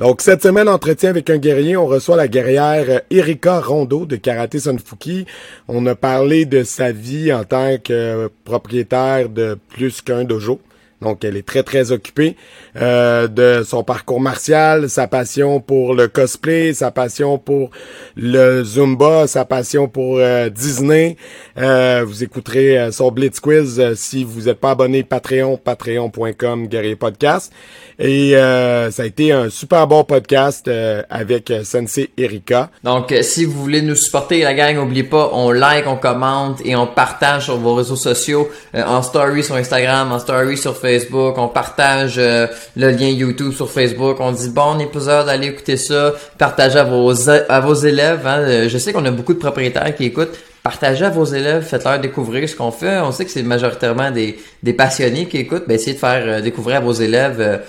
Donc, cette semaine, entretien avec un guerrier, on reçoit la guerrière Erika Rondeau de Karaté Sunfuki. On a parlé de sa vie en tant que propriétaire de plus qu'un dojo. Donc, elle est très, très occupée euh, de son parcours martial, sa passion pour le cosplay, sa passion pour le Zumba, sa passion pour euh, Disney. Euh, vous écouterez euh, son Blitz Quiz euh, si vous n'êtes pas abonné Patreon, patreon.com, guerrier podcast. Et ça a été un super bon podcast avec Sensei Erika. Donc, si vous voulez nous supporter, la gang, n'oubliez pas, on like, on commente et on partage sur vos réseaux sociaux, en story sur Instagram, en story sur Facebook On partage euh, le lien YouTube sur Facebook, on dit bon épisode, allez écouter ça, partagez à vos à vos élèves. Hein. Euh, je sais qu'on a beaucoup de propriétaires qui écoutent. Partagez à vos élèves, faites-leur découvrir ce qu'on fait. On sait que c'est majoritairement des, des passionnés qui écoutent. Ben, essayez de faire euh, découvrir à vos élèves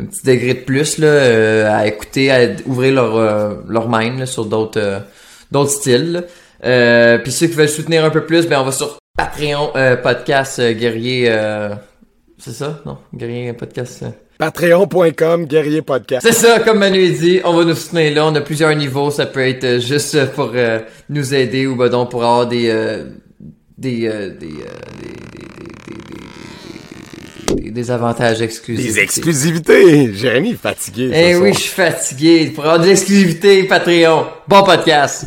un petit degré de plus là, à écouter, à ouvrir leur leur mind sur d'autres d'autres styles. Puis ceux qui veulent soutenir un peu plus, ben on va sur Patreon podcast guerrier c'est ça? Non? Guerrier Podcast. Patreon.com, Guerrier Podcast. C'est ça, comme Manu dit, on va nous soutenir là. On a plusieurs niveaux. Ça peut être euh, juste pour euh, nous aider ou ben donc pour avoir des euh, des, des, des, des, avantages exclusifs. Des exclusivités. Jérémy est fatigué. Eh oui, je suis fatigué. Pour avoir des exclusivités, Patreon. Bon podcast.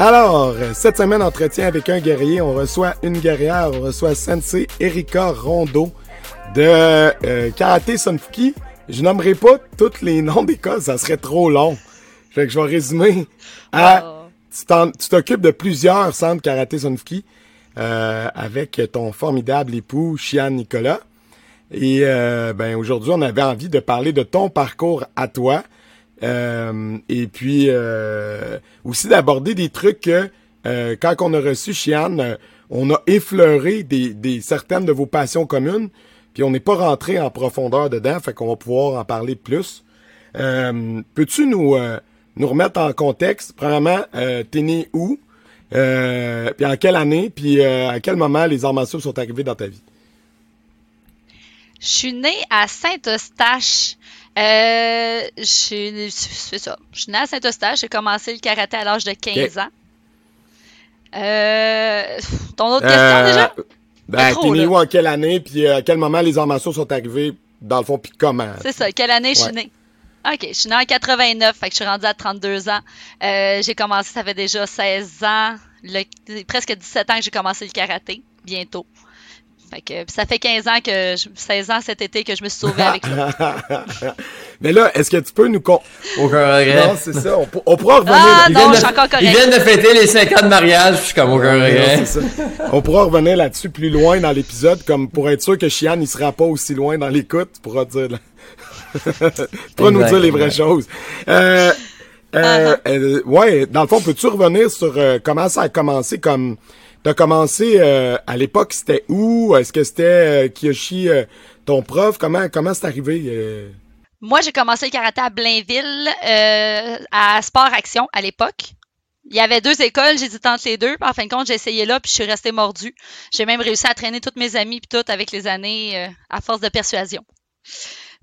alors, cette semaine, entretien avec un guerrier. On reçoit une guerrière. On reçoit Sensei Erika Rondo de euh, Karaté Sunfuki. Je nommerai pas tous les noms des cas, ça serait trop long. Fait que je vais résumer à... Oh. Tu t'occupes de plusieurs centres Karaté Sunfuki euh, avec ton formidable époux, Chian Nicolas. Et euh, ben aujourd'hui, on avait envie de parler de ton parcours à toi. Euh, et puis euh, aussi d'aborder des trucs que euh, quand on a reçu Chian, on a effleuré des, des, certaines de vos passions communes, puis on n'est pas rentré en profondeur dedans, fait qu'on va pouvoir en parler plus. Peux-tu nous, nous remettre en contexte? Premièrement, t'es né où? puis en quelle année? Puis à quel moment les arts martiaux sont arrivés dans ta vie? Je suis née à Saint-Eustache. Euh, c'est ça. Je suis née à Saint-Eustache. J'ai commencé le karaté à l'âge de 15 ans. Euh, ton autre question euh, déjà? Ben, t'es né où en quelle année, puis à quel moment les arts sont arrivés, dans le fond, puis comment? C'est ça. Quelle année je suis née? OK, je suis née en 89, fait que je suis rendue à 32 ans. j'ai commencé, ça fait déjà 16 ans, presque 17 ans que j'ai commencé le karaté, bientôt. Fait que, ça fait 15 ans que 16 ans cet été que je me suis sauvé avec ça. Mais là, est-ce que tu peux nous con... Aucun regret. Non, c'est ça. On, pourra revenir. Ah non, je suis encore correct. Ils viennent de fêter les 5 ans de mariage, je suis comme aucun regret. On pourra revenir là-dessus plus loin dans l'épisode, comme pour être sûr que Chian ne sera pas aussi loin dans l'écoute, tu pourras dire. tu pourras nous dire les vraies choses. Euh, euh, euh, ouais, dans le fond, peux-tu revenir sur euh, comment ça a commencé comme T'as commencé euh, à l'époque, c'était où? Est-ce que c'était euh, Kiyoshi, euh, ton prof? Comment comment c'est arrivé? Moi, j'ai commencé le karaté à Blainville, à Sport Action à l'époque. Il y avait deux écoles, j'ai dit les deux. En fin de compte, j'ai essayé là, puis je suis restée mordue. J'ai même réussi à traîner toutes mes amies, puis tout avec les années, à force de persuasion.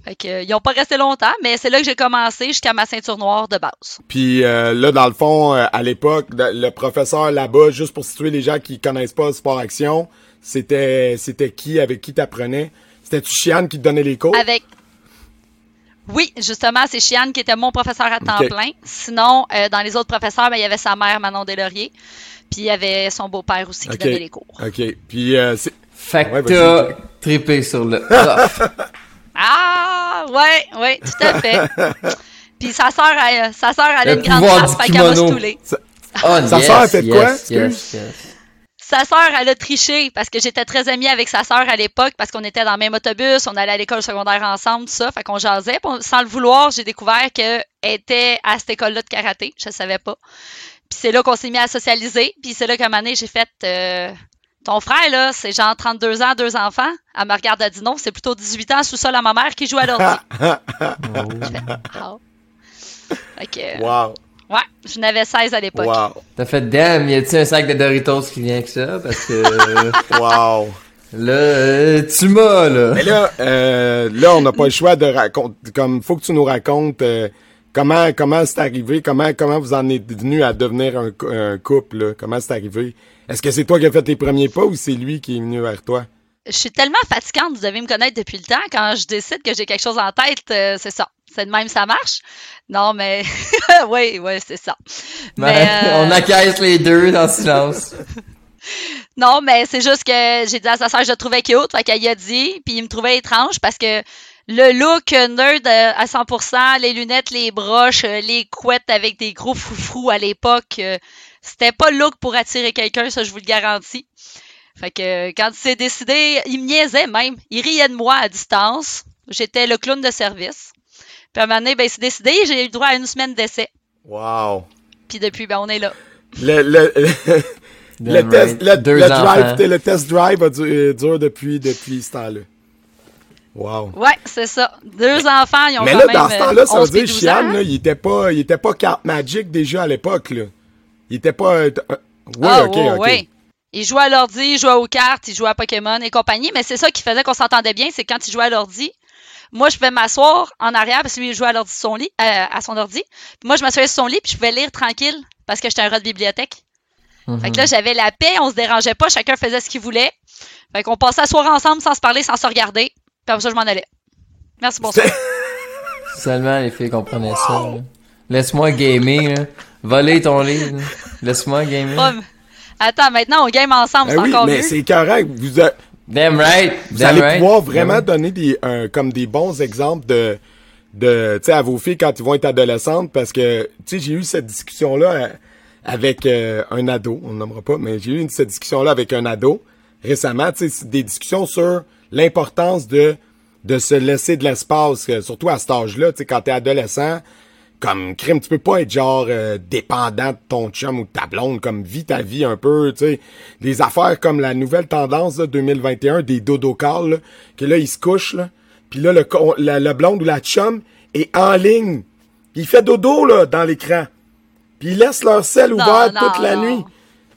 Fait que, euh, ils ont pas resté longtemps, mais c'est là que j'ai commencé jusqu'à ma ceinture noire de base. Puis euh, là, dans le fond, euh, à l'époque, le professeur là-bas, juste pour situer les gens qui connaissent pas Sport Action, c'était c'était qui, avec qui t'apprenais? C'était-tu Chiane qui te donnait les cours? Avec... Oui, justement, c'est Chiane qui était mon professeur à temps plein. Sinon, dans les autres professeurs, ben, il y avait sa mère, Manon Delaurier. Puis il y avait son beau-père aussi qui donnait les cours. OK. Puis, euh, c'est... Fait que Ouais, t'as trippé sur le prof. Ah, ouais, ouais, tout à fait. Puis sa sœur, elle- sa sœur, elle a une grande face, fait qu'elle kimono. stoulé. Oh, Sa yes, sœur a fait yes, quoi, yes, excuse? yes. Sa sœur, elle a triché parce que j'étais très amie avec sa sœur à l'époque parce qu'on était dans le même autobus, on allait à l'école secondaire ensemble, tout ça, fait qu'on jasait. Puis on- sans le vouloir, j'ai découvert qu'elle était à cette école-là de karaté, je savais pas. Puis c'est là qu'on s'est mis à socialiser, puis c'est là qu'à un moment donné, j'ai fait euh, ton frère là, c'est genre 32 ans, deux enfants. Elle me regarde, elle dit non, c'est plutôt 18 ans sous-sol à ma mère qui joue à l'ordi. Que, Wow. ouais, je n'avais 16 à l'époque. Wow. T'as fait damn, y a-t-il un sac de Doritos qui vient avec ça? Parce que Wow. là, euh, tu m'as là. Mais là, euh, là, on n'a pas le choix de raconter. Comme, faut que tu nous racontes euh, comment comment c'est arrivé, comment comment vous en êtes venu à devenir un, un couple. Là, comment c'est arrivé? Est-ce que c'est toi qui as fait tes premiers pas ou c'est lui qui est venu vers toi? Je suis tellement fatigante, vous devez me connaître depuis le temps. Quand je décide que j'ai quelque chose en tête, euh, c'est ça. C'est de même, ça marche. Non, mais oui, oui, c'est ça. Ben, Mais, euh, On acquiesce les deux dans le silence. Non, mais c'est juste que j'ai dit à sa sœur, je le trouvais cute, fait qu'elle y a dit, puis il me trouvait étrange parce que le look nerd euh, à 100%, les lunettes, les broches, euh, les couettes avec des gros froufrous à l'époque, euh, c'était pas le look pour attirer quelqu'un, ça je vous le garantis. Fait que quand il s'est décidé, il me niaisait même, il riait de moi à distance. J'étais le clown de service. Puis à un moment donné, ben, il s'est décidé, j'ai eu le droit à une semaine d'essai. Wow. Puis depuis, ben, on est là. Le, le, le, Damn test, le, le drive, le test drive a du- dure depuis depuis ce temps-là. Wow. Ouais, c'est ça. Deux enfants, ils ont Mais quand là, même dans ce euh, temps-là, ça veut 11 puis dire 12 Chian, ans. là, il était pas, il était pas carte Magic déjà à l'époque, là. Il était pas. euh, euh, ouais, Ah, ok, ok. ouais. Il jouait à l'ordi, il jouait aux cartes, il jouait à Pokémon et compagnie, mais c'est ça qui faisait qu'on s'entendait bien, c'est quand il jouait à l'ordi. Moi, je pouvais m'asseoir en arrière parce que lui, il jouait à l'ordi son lit, euh, à son ordi. Puis moi, je m'assoyais sur son lit puis je pouvais lire tranquille parce que j'étais un rat de bibliothèque. Mhm. Fait que là, j'avais la paix, on se dérangeait pas, chacun faisait ce qu'il voulait. Fait qu'on passait la soirée ensemble sans se parler, sans se regarder. Puis après ça, je m'en allais. Merci, bonsoir. Seulement les filles comprenaient ça. là. Laisse-moi gamer, là. Voler ton livre. là. Laisse-moi gamer. Attends, maintenant, on game ensemble, Ben c'est oui, encore mais mieux. c'est correct. Vous, a- Damn right. vous Damn allez right. pouvoir vraiment donner des, un- comme des bons exemples de, de, tu sais, à vos filles quand ils vont être adolescentes, parce que, tu sais, j'ai eu cette discussion-là euh, avec euh, un ado, on ne nommera pas, mais j'ai eu cette discussion-là avec un ado récemment, tu sais, c'est des discussions sur l'importance de de se laisser de l'espace, euh, surtout à cet âge-là, tu sais, quand t'es adolescent, comme crime, tu peux pas être genre euh, dépendant de ton chum ou de ta blonde, comme vis ta vie un peu, tu sais. Des affaires comme la nouvelle tendance là, 2021 des dodo calls, là, que là ils se couchent là, puis là le la, blonde ou la chum est en ligne. Il fait dodo là dans l'écran. Puis ils laissent leur sel ouvert non, toute la nuit.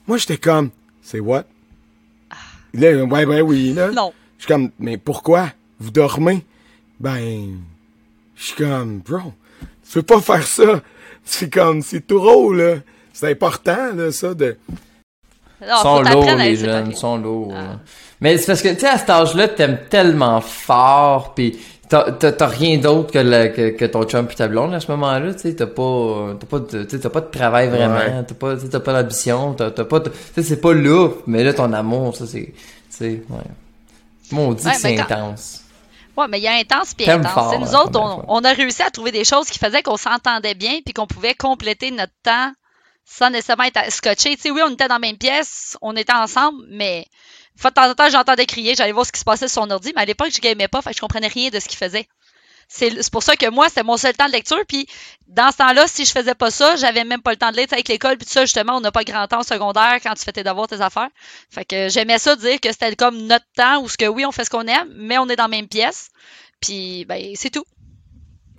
Moi j'étais comme c'est what? Là, ouais ouais oui là. Non. Je suis comme mais pourquoi? Vous dormez? Ben je suis comme bro, tu peux pas faire ça. C'est comme c'est tout drôle là. C'est important là ça de Non, Ils sont lourds, les jeunes, ils sont lourds. Ah. Mais c'est parce que, tu sais, à cet âge-là, t'aimes tellement fort, pis t'as, rien d'autre que, que, que ton chum pis ta blonde à ce moment-là, tu sais, t'as pas, t'as pas de, t'as pas de travail vraiment, Ouais. t'as pas, t'as pas d'ambition, t'as, t'as pas, de- tu sais, c'est pas lourd, mais là, ton amour, ça, c'est, tu sais, ouais. Mon dit Ouais, c'est quand- intense. Ouais, mais il y a intense puis intense. fort, nous autres, on, a réussi à trouver des choses qui faisaient qu'on s'entendait bien puis qu'on pouvait compléter notre temps sans nécessairement être scotché. Tu sais, oui, on était dans la même pièce, on était ensemble, mais de temps en temps, j'entendais crier, j'allais voir ce qui se passait sur son ordi, mais à l'époque, je gamais pas, fait que je comprenais rien de ce qu'il faisait. C'est c'est pour ça que moi, c'était mon seul temps de lecture. Puis dans ce temps-là, si je faisais pas ça, j'avais même pas le temps de lire. Avec l'école, puis tout ça, justement, on n'a pas grand temps au secondaire quand tu fais tes devoirs, tes affaires. Fait que j'aimais ça dire que c'était comme notre temps où ce que oui, on fait ce qu'on aime, mais on est dans la même pièce. Puis ben c'est tout.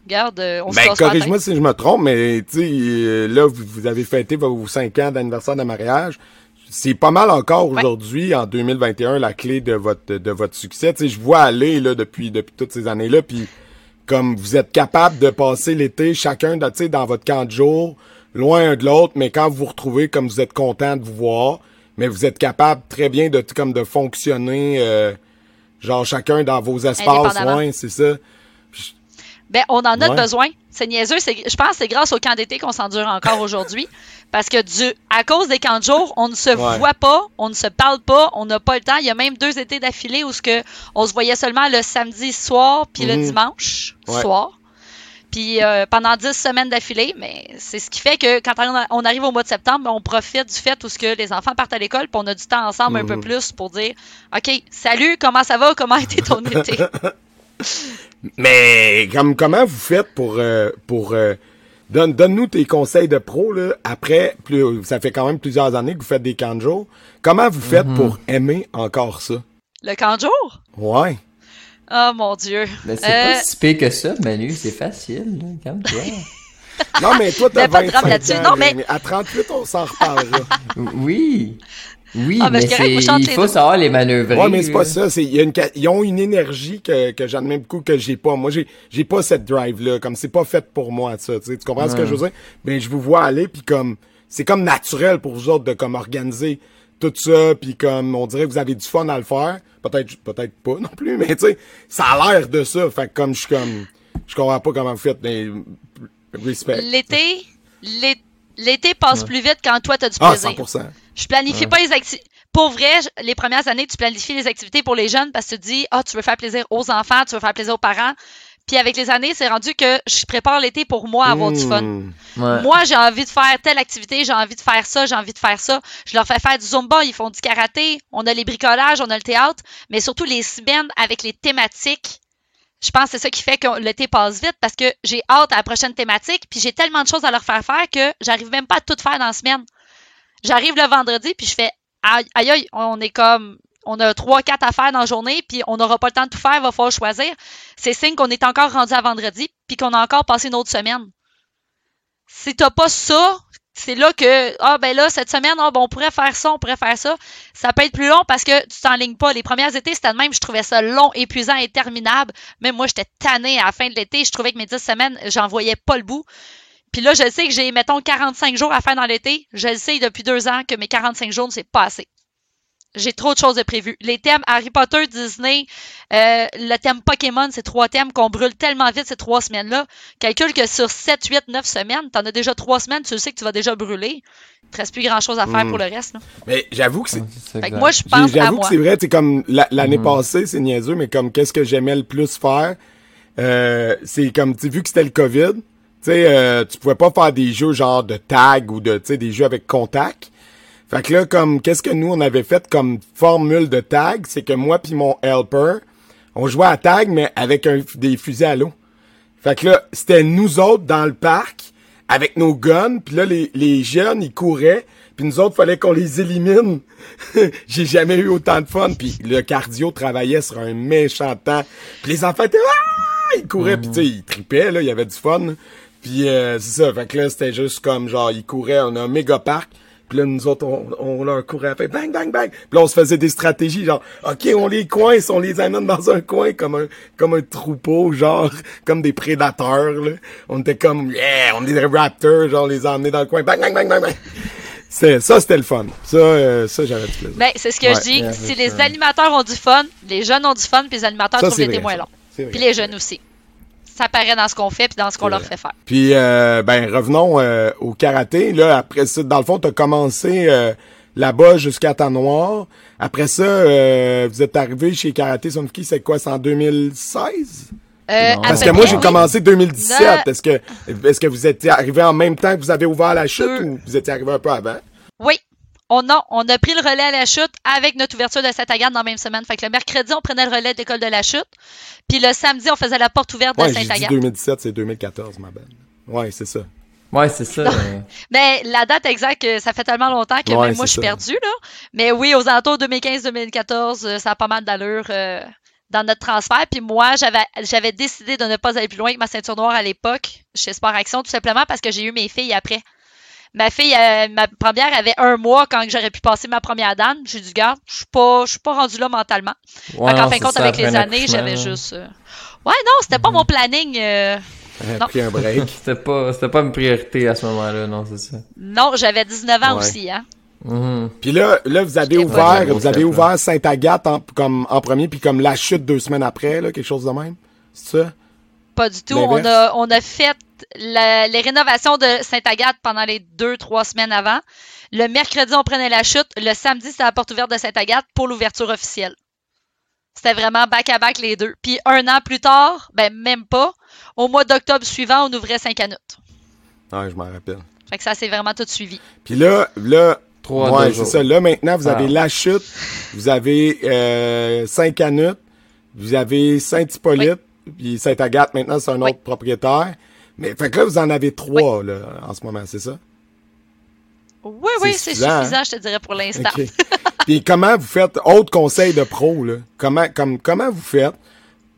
Regarde, euh, on se Ben, la corrige-moi si je me trompe, mais tu sais, euh, là, vous, vous avez fêté vos 5 ans d'anniversaire de mariage. C'est pas mal encore Ouais. aujourd'hui, en 2021, la clé de votre de votre succès. Tu sais, je vois aller là depuis depuis toutes ces années-là, puis comme vous êtes capable de passer l'été chacun, de- tu sais, dans votre camp de jour, loin un de l'autre, mais quand vous vous retrouvez, comme vous êtes content de vous voir, mais vous êtes capable très bien de comme de fonctionner, euh, genre chacun dans vos espaces, ouais, c'est ça. Ben, on en a Ouais. besoin. C'est niaiseux. Je pense que c'est grâce au camp d'été qu'on s'endure encore aujourd'hui. Parce que du, à cause des camps de jour, on ne se Ouais. voit pas, on ne se parle pas, on n'a pas le temps. Il y a même deux étés d'affilée où ce que on se voyait seulement le samedi soir puis le Mhm. dimanche Ouais. soir. Puis euh, pendant dix semaines d'affilée, mais c'est ce qui fait que quand on arrive au mois de septembre, on profite du fait où ce que les enfants partent à l'école, puis on a du temps ensemble un peu Mhm. plus pour dire OK, salut, comment ça va? Comment a été ton été? Mais comme comment vous faites pour euh, pour euh, donne donne-nous tes conseils de pro là après plus ça fait quand même plusieurs années que vous faites des camps de jour. Comment vous faites pour aimer encore ça? Le camp de jour? Ouais. Oh mon Dieu. Ben, c'est Euh, pas si pire que ça, Manu, c'est facile, là, calme-toi. Non mais toi t'as Mais pas de drame 25 là-dessus. ans, Non, mais- à 38 on s'en reparlera. oui. Oui, Ah, ben, mais il faut deux. savoir les manœuvrer. ouais mais c'est pas ça, c'est il y a une ils ont une énergie que que j'admets beaucoup que j'ai pas. Moi j'ai j'ai pas cette drive là comme c'est pas fait pour moi ça, tu sais, tu comprends ce que je veux dire? Ben je vous vois aller puis comme c'est comme naturel pour vous autres de comme organiser tout ça puis comme on dirait que vous avez du fun à le faire. Peut-être peut-être pas non plus mais tu sais ça a l'air de ça. Fait que comme je suis comme je comprends pas comment vous faites mais respect. L'été, l'é- l'été passe plus vite quand toi, tu as du Ah plaisir. 100%. Je planifie pas les activités. Pour vrai, les premières années, tu planifies les activités pour les jeunes parce que tu te dis, ah, tu veux faire plaisir aux enfants, tu veux faire plaisir aux parents. Puis avec les années, c'est rendu que je prépare l'été pour moi avoir du fun. Ouais. Moi, j'ai envie de faire telle activité, j'ai envie de faire ça, j'ai envie de faire ça. Je leur fais faire du zumba, ils font du karaté, on a les bricolages, on a le théâtre, mais surtout les semaines avec les thématiques. Je pense que c'est ça qui fait que l'été passe vite parce que j'ai hâte à la prochaine thématique, puis j'ai tellement de choses à leur faire faire que j'arrive même pas à tout faire dans la semaine. J'arrive le vendredi, puis je fais aïe aïe, on est comme on a trois, quatre affaires dans la journée, puis on n'aura pas le temps de tout faire, il va falloir choisir. C'est signe qu'on est encore rendu à vendredi, puis qu'on a encore passé une autre semaine. Si t'as pas ça, c'est là que ah ben là cette semaine ah, ben, on pourrait faire ça, on pourrait faire ça. Ça peut être plus long parce que tu t'enlignes pas. Les premières étés c'était de même, je trouvais ça long, épuisant, interminable. Même moi j'étais tannée à la fin de l'été, je trouvais que mes 10 semaines j'en voyais pas le bout. Puis là je sais que j'ai mettons 45 jours à faire dans l'été. Je le sais depuis deux ans que mes 45 jours c'est pas assez. J'ai trop de choses de prévues. Les thèmes Harry Potter, Disney, euh, le thème Pokémon, c'est trois thèmes qu'on brûle tellement vite ces trois semaines-là. Calcule que sur 7, 8, 9 semaines, t'en as déjà trois semaines, tu sais que tu vas déjà brûler. Il te reste plus grand-chose à faire Mm. pour le reste. Là. Mais j'avoue que c'est Fait que moi, je pense à J'avoue que moi. c'est vrai, c'est comme la- l'année Mhm. passée, c'est niaiseux, mais comme qu'est-ce que j'aimais le plus faire, euh, c'est comme tu vu que c'était le Covid, tu sais, euh, tu pouvais pas faire des jeux genre de tag ou de tu sais des jeux avec contact. Fait que là, comme qu'est-ce que nous on avait fait comme formule de tag, c'est que moi puis mon helper, on jouait à tag mais avec un, des fusils à l'eau. Fait que là, c'était nous autres dans le parc avec nos guns, puis là les, les jeunes ils couraient, puis nous autres fallait qu'on les élimine. J'ai jamais eu autant de fun, puis le cardio travaillait sur un méchant temps. Puis les enfants étaient ah! ils couraient, puis tu sais ils tripaient là, il y avait du fun. Puis euh, c'est ça, fait que là c'était juste comme genre ils couraient, on a un méga parc. Puis là, nous autres, on, on leur courait après, bang, bang, bang. Puis là, on se faisait des stratégies, genre, OK, on les coince, on les amène dans un coin comme un, comme un troupeau, genre, comme des prédateurs, là. On était comme, yeah, on est des raptors, genre, on les a emmenés dans le coin, bang, bang, bang, bang, bang. C'est, ça, c'était le fun. Ça, euh, ça, j'avais du plaisir. Ben, c'est ce que Ouais, je dis. yeah, si les animateurs ont du fun, les jeunes ont du fun, puis les animateurs Ça, trouvent c'est l'été vrai, moins ça. long. C'est vrai. Puis les jeunes aussi. Ça paraît dans ce qu'on fait puis dans ce qu'on leur fait faire. Puis, euh, ben, revenons euh, au karaté. Là, après ça, dans le fond, t'as commencé euh, là-bas jusqu'à temps noir. Après ça, euh, vous êtes arrivé chez Karaté Sunfuki, c'est quoi, c'est en 2016? Euh, Non. à Parce que moi, j'ai commencé 2017. Le- Est-ce que, est-ce que vous étiez arrivé en même temps que vous avez ouvert la chute ou vous étiez arrivé un peu avant? Oui. On a, on a pris le relais à la chute avec notre ouverture de Saint-Agathe dans la même semaine. Fait que le mercredi, on prenait le relais de l'école de la chute. Puis le samedi, on faisait la porte ouverte de Ouais, Saint-Agathe. 2017, c'est 2014, ma belle. Ouais, c'est ça. Ouais, c'est ça. euh, Mais la date exacte, euh, ça fait tellement longtemps que Ouais, même moi, je suis perdue, là. Mais oui, aux alentours 2015-2014, euh, ça a pas mal d'allure euh, dans notre transfert. Puis moi, j'avais j'avais décidé de ne pas aller plus loin que ma ceinture noire à l'époque chez Sport Action, tout simplement parce que j'ai eu mes filles après. Ma fille, euh, ma première avait un mois quand j'aurais pu passer ma première dame. J'ai dit, garde, je suis pas, je suis pas rendue là mentalement. ouais, non, fin de compte, ça, avec les années, j'avais juste. euh, Ouais, non, c'était pas mon planning. euh, Non. pris un break. C'était pas, c'était pas une priorité à ce moment-là, non, c'est ça. Non, j'avais 19 ans Ouais. aussi, hein. Mhm. Puis là, là, vous avez ouvert, vous avez ouvert Sainte-Agathe en, comme, en premier, puis comme la chute deux semaines après, là, quelque chose de même. C'est ça? Pas du tout. L'inverse? On a, on a fait la- les rénovations de Sainte-Agathe pendant les deux, trois semaines avant. Le mercredi, on prenait la chute. Le samedi, c'était la porte ouverte de Sainte-Agathe pour l'ouverture officielle. C'était vraiment back-à-back les deux. Puis un an plus tard, ben même pas, au mois d'octobre suivant, on ouvrait Saint-Canute. Ouais, je m'en rappelle. Fait que ça s'est vraiment tout suivi. Puis là, là, Trois ouais, c'est ça. Là, maintenant, vous Ah. avez La Chute, vous avez euh, Saint-Canute, vous avez Saint-Hippolyte, puis Saint-Agathe, maintenant, c'est un Oui. autre propriétaire. Mais fait que là, vous en avez trois, là, en ce moment, c'est ça? Oui, oui, C'est suffisant, hein? je te dirais, pour l'instant. Puis comment vous faites, autre conseil de pro, là, comment, comme, comment vous faites,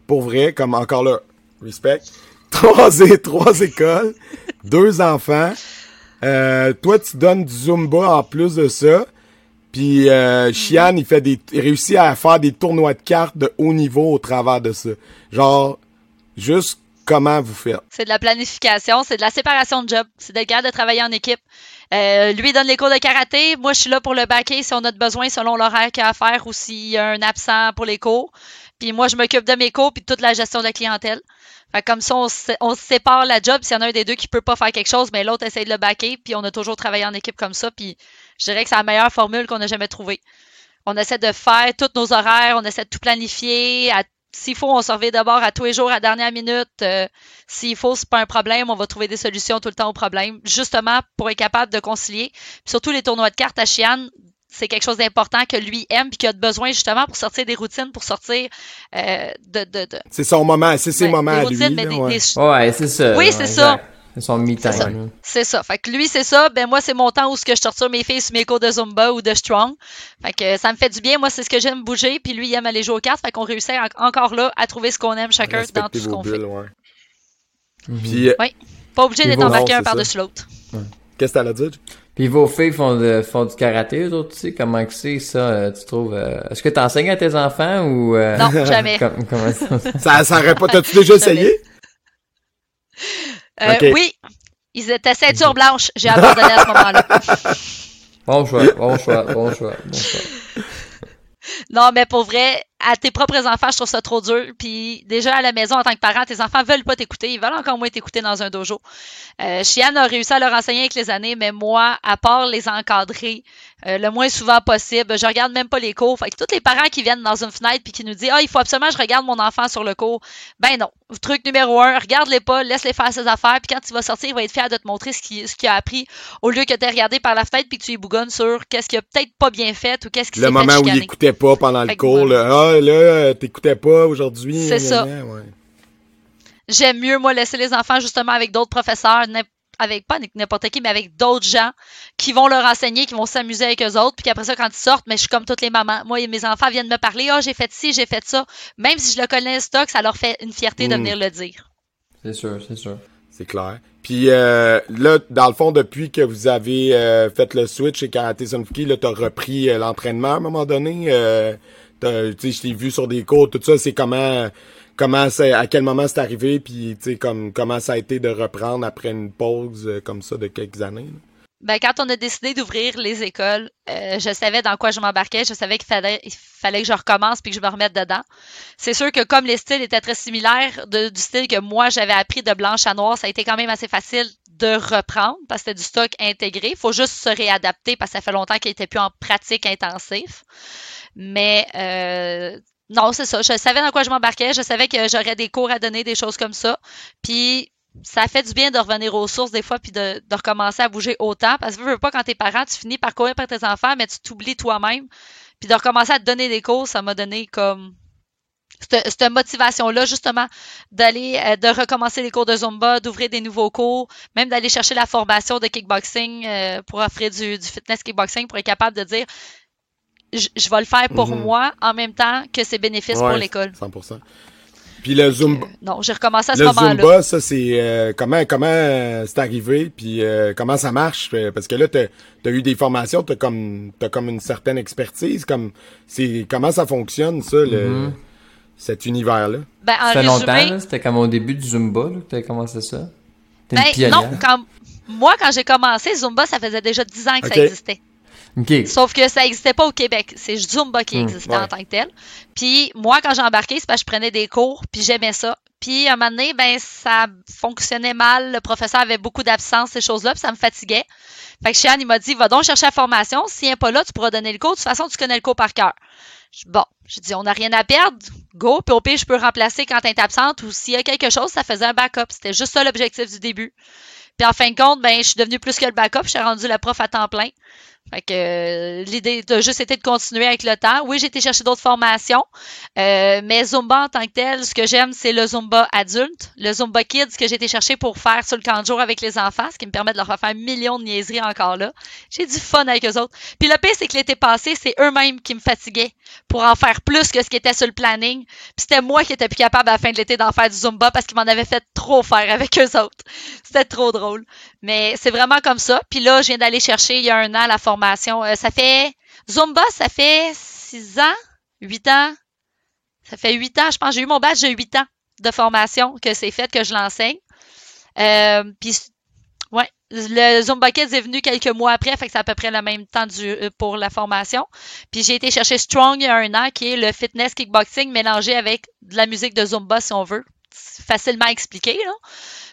pour vrai, comme encore là, respect, trois, trois écoles, deux enfants, euh, toi, tu donnes du Zumba en plus de ça, puis euh, Chian, il fait des, il réussit à faire des tournois de cartes de haut niveau au travers de ça. Genre, juste comment vous faites. C'est de la planification, c'est de la séparation de job, c'est d'être capable de travailler en équipe. Euh, lui donne les cours de karaté, moi je suis là pour le backer si on a besoin selon l'horaire qu'il a à faire ou s'il y a un absent pour les cours. Puis moi je m'occupe de mes cours puis de toute la gestion de la clientèle. Fait comme ça on, se- sépare la job, s'il y en a un des deux qui peut pas faire quelque chose, mais l'autre essaie de le backer puis on a toujours travaillé en équipe comme ça puis je dirais que c'est la meilleure formule qu'on a jamais trouvée. On essaie de faire tous nos horaires, on essaie de tout planifier. à- S'il faut, on se revient d'abord à tous les jours à la dernière minute. Euh, s'il faut, c'est pas un problème, on va trouver des solutions tout le temps au problème, justement pour être capable de concilier. Puis surtout les tournois de cartes à Chiane, c'est quelque chose d'important que lui aime puis qu'il a besoin justement pour sortir des routines, pour sortir euh, de, de, de- C'est son moment, c'est ses moments des à routines, lui. mais là, des- ouais. des- Ouais, c'est ça. Oui, ouais, c'est ça. C'est son me C'est ça. time. là. C'est ça. Fait que lui, c'est ça. Ben moi, c'est mon temps où ce que je torture mes filles sur mes cours de Zumba ou de Strong. Fait que ça me fait du bien. Moi, c'est ce que j'aime bouger. Puis lui, il aime aller jouer aux cartes. Fait qu'on réussit en- encore là à trouver ce qu'on aime chacun dans tout ce qu'on fait. Mhm. Puis, euh, Pas obligé d'être embarqué non, un par-dessus l'autre. qu'est-ce que t'allais dire? Puis vos filles font, de, font du karaté, eux autres, tu sais, comment que c'est ça, euh, tu trouves... euh, Est-ce que t'enseignes à tes enfants ou... euh, Non, jamais. comme- comment ça? Ça, ça aurait pas, t'as-tu déjà essayé? Euh. Oui, ils étaient ceinture blanche. J'ai abandonné à ce moment-là. Bon choix, bon choix, bon choix, bon choix. Non, mais pour vrai, à tes propres enfants, je trouve ça trop dur. Puis déjà à la maison, en tant que parent, tes enfants veulent pas t'écouter. Ils veulent encore moins t'écouter dans un dojo. Euh, Chiane a réussi à leur enseigner avec les années, mais moi, à part les encadrer euh, le moins souvent possible, je regarde même pas les cours. Fait que tous les parents qui viennent dans une fenêtre puis qui nous disent Ah, il faut absolument que je regarde mon enfant sur le cours. Ben non. Truc numéro un, regarde-les pas, laisse-les faire ses affaires, puis quand il va sortir, il va être fier de te montrer ce qu'il ce qu'il a appris au lieu que tu regardé par la fenêtre puis que tu y bougonnes sur qu'est-ce qu'il a peut-être pas bien fait ou qu'est-ce qui Le fait moment où il écoutait pas pendant le Fait cours, là, ah, là, t'écoutais pas aujourd'hui. C'est ça. gna, gna, ouais. J'aime mieux, moi, laisser les enfants justement avec d'autres professeurs, avec pas n'importe qui, mais avec d'autres gens qui vont leur enseigner, qui vont s'amuser avec eux autres, puis qu'après ça, quand ils sortent, mais je suis comme toutes les mamans. Moi, mes enfants viennent me parler, ah, j'ai fait ci, j'ai fait ça. Même si je le connais, stock, ça leur fait une fierté de Mm. venir le dire. C'est sûr, c'est sûr. C'est clair. Puis euh, là, dans le fond, depuis que vous avez euh, fait le switch chez Karate Sunfuki, là, t'as repris euh, l'entraînement à un moment donné. Euh, je t'ai vu sur des cours, tout ça. C'est comment, comment c'est, à quel moment c'est arrivé, puis tu comme comment ça a été de reprendre après une pause euh, comme ça de quelques années. là. Ben, quand on a décidé d'ouvrir les écoles, euh, je savais dans quoi je m'embarquais. Je savais qu'il fallait, il fallait que je recommence puis que je me remette dedans. C'est sûr que comme les styles étaient très similaires du style que moi j'avais appris de blanche à noir, ça a été quand même assez facile de reprendre parce que c'était du stock intégré. Il faut juste se réadapter parce que ça fait longtemps qu'il n'était plus en pratique intensif. Mais euh, non, c'est ça. Je savais dans quoi je m'embarquais. Je savais que j'aurais des cours à donner, des choses comme ça. Puis ça fait du bien de revenir aux sources des fois puis de, de recommencer à bouger autant parce que veux, veux pas quand t'es parent tu finis par courir par tes enfants mais tu t'oublies toi-même puis de recommencer à te donner des cours ça m'a donné comme cette, cette motivation-là, justement, d'aller, euh, de recommencer les cours de Zumba, d'ouvrir des nouveaux cours, même d'aller chercher la formation de kickboxing euh, pour offrir du, du fitness kickboxing, pour être capable de dire, je, je vais le faire pour Mhm. moi, en même temps que c'est bénéfice pour l'école. 100%. Puis le Zumba, Euh, non, j'ai recommencé à ce le moment-là. Zumba, ça c'est euh, comment comment euh, c'est arrivé, puis euh, comment ça marche, parce que là t'as as eu des formations, t'as comme t'as comme une certaine expertise, comme c'est comment ça fonctionne ça le Mhm. cet univers là. Ben, en Ça fait longtemps? C'était comme au début du Zumba, là, que t'avais commencé ça? Ben, non, quand, moi, quand j'ai commencé, Zumba, ça faisait déjà 10 ans que ça existait. Sauf que ça n'existait pas au Québec. C'est Zumba qui Hmm, existait ouais. en tant que tel. Puis moi, quand j'ai embarqué, c'est parce que je prenais des cours, puis j'aimais ça. Puis un moment donné, ben ça fonctionnait mal. Le professeur avait beaucoup d'absence, ces choses-là, puis ça me fatiguait. Fait que Chian, il m'a dit, va donc chercher la formation. S'il n'est pas là, tu pourras donner le cours. De toute façon, tu connais le cours par cœur. Bon, je dis, on n'a rien à perdre. Go. Puis au pire, je peux remplacer quand tu es absente ou s'il y a quelque chose, ça faisait un backup. C'était juste ça l'objectif du début. Puis en fin de compte, ben, je suis devenue plus que le backup. Je suis rendue la prof à temps plein. Fait que euh, l'idée de juste été de continuer avec le temps. Oui, j'ai été chercher d'autres formations, euh, mais Zumba en tant que tel, ce que j'aime, c'est le Zumba adulte, le Zumba Kids que j'ai été chercher pour faire sur le camp de jour avec les enfants, ce qui me permet de leur faire un million de niaiseries encore là. J'ai du fun avec eux autres. Puis le pire, c'est que l'été passé, c'est eux-mêmes qui me fatiguaient pour en faire plus que ce qui était sur le planning. Puis c'était moi qui étais plus capable à la fin de l'été d'en faire du Zumba parce qu'ils m'en avaient fait trop faire avec eux autres. C'était trop drôle. Mais c'est vraiment comme ça. Puis là, je viens d'aller chercher il y a un an la formation. Euh, ça fait Zumba, ça fait six ans, huit ans. Ça fait huit ans, je pense. J'ai eu mon badge de huit ans de formation que c'est fait que je l'enseigne. Euh, puis ouais, le Zumba Kids est venu quelques mois après, fait que c'est à peu près le même temps du, euh, pour la formation. Puis j'ai été chercher Strong il y a un an, qui est le fitness kickboxing mélangé avec de la musique de Zumba, si on veut. Facilement expliqué, là.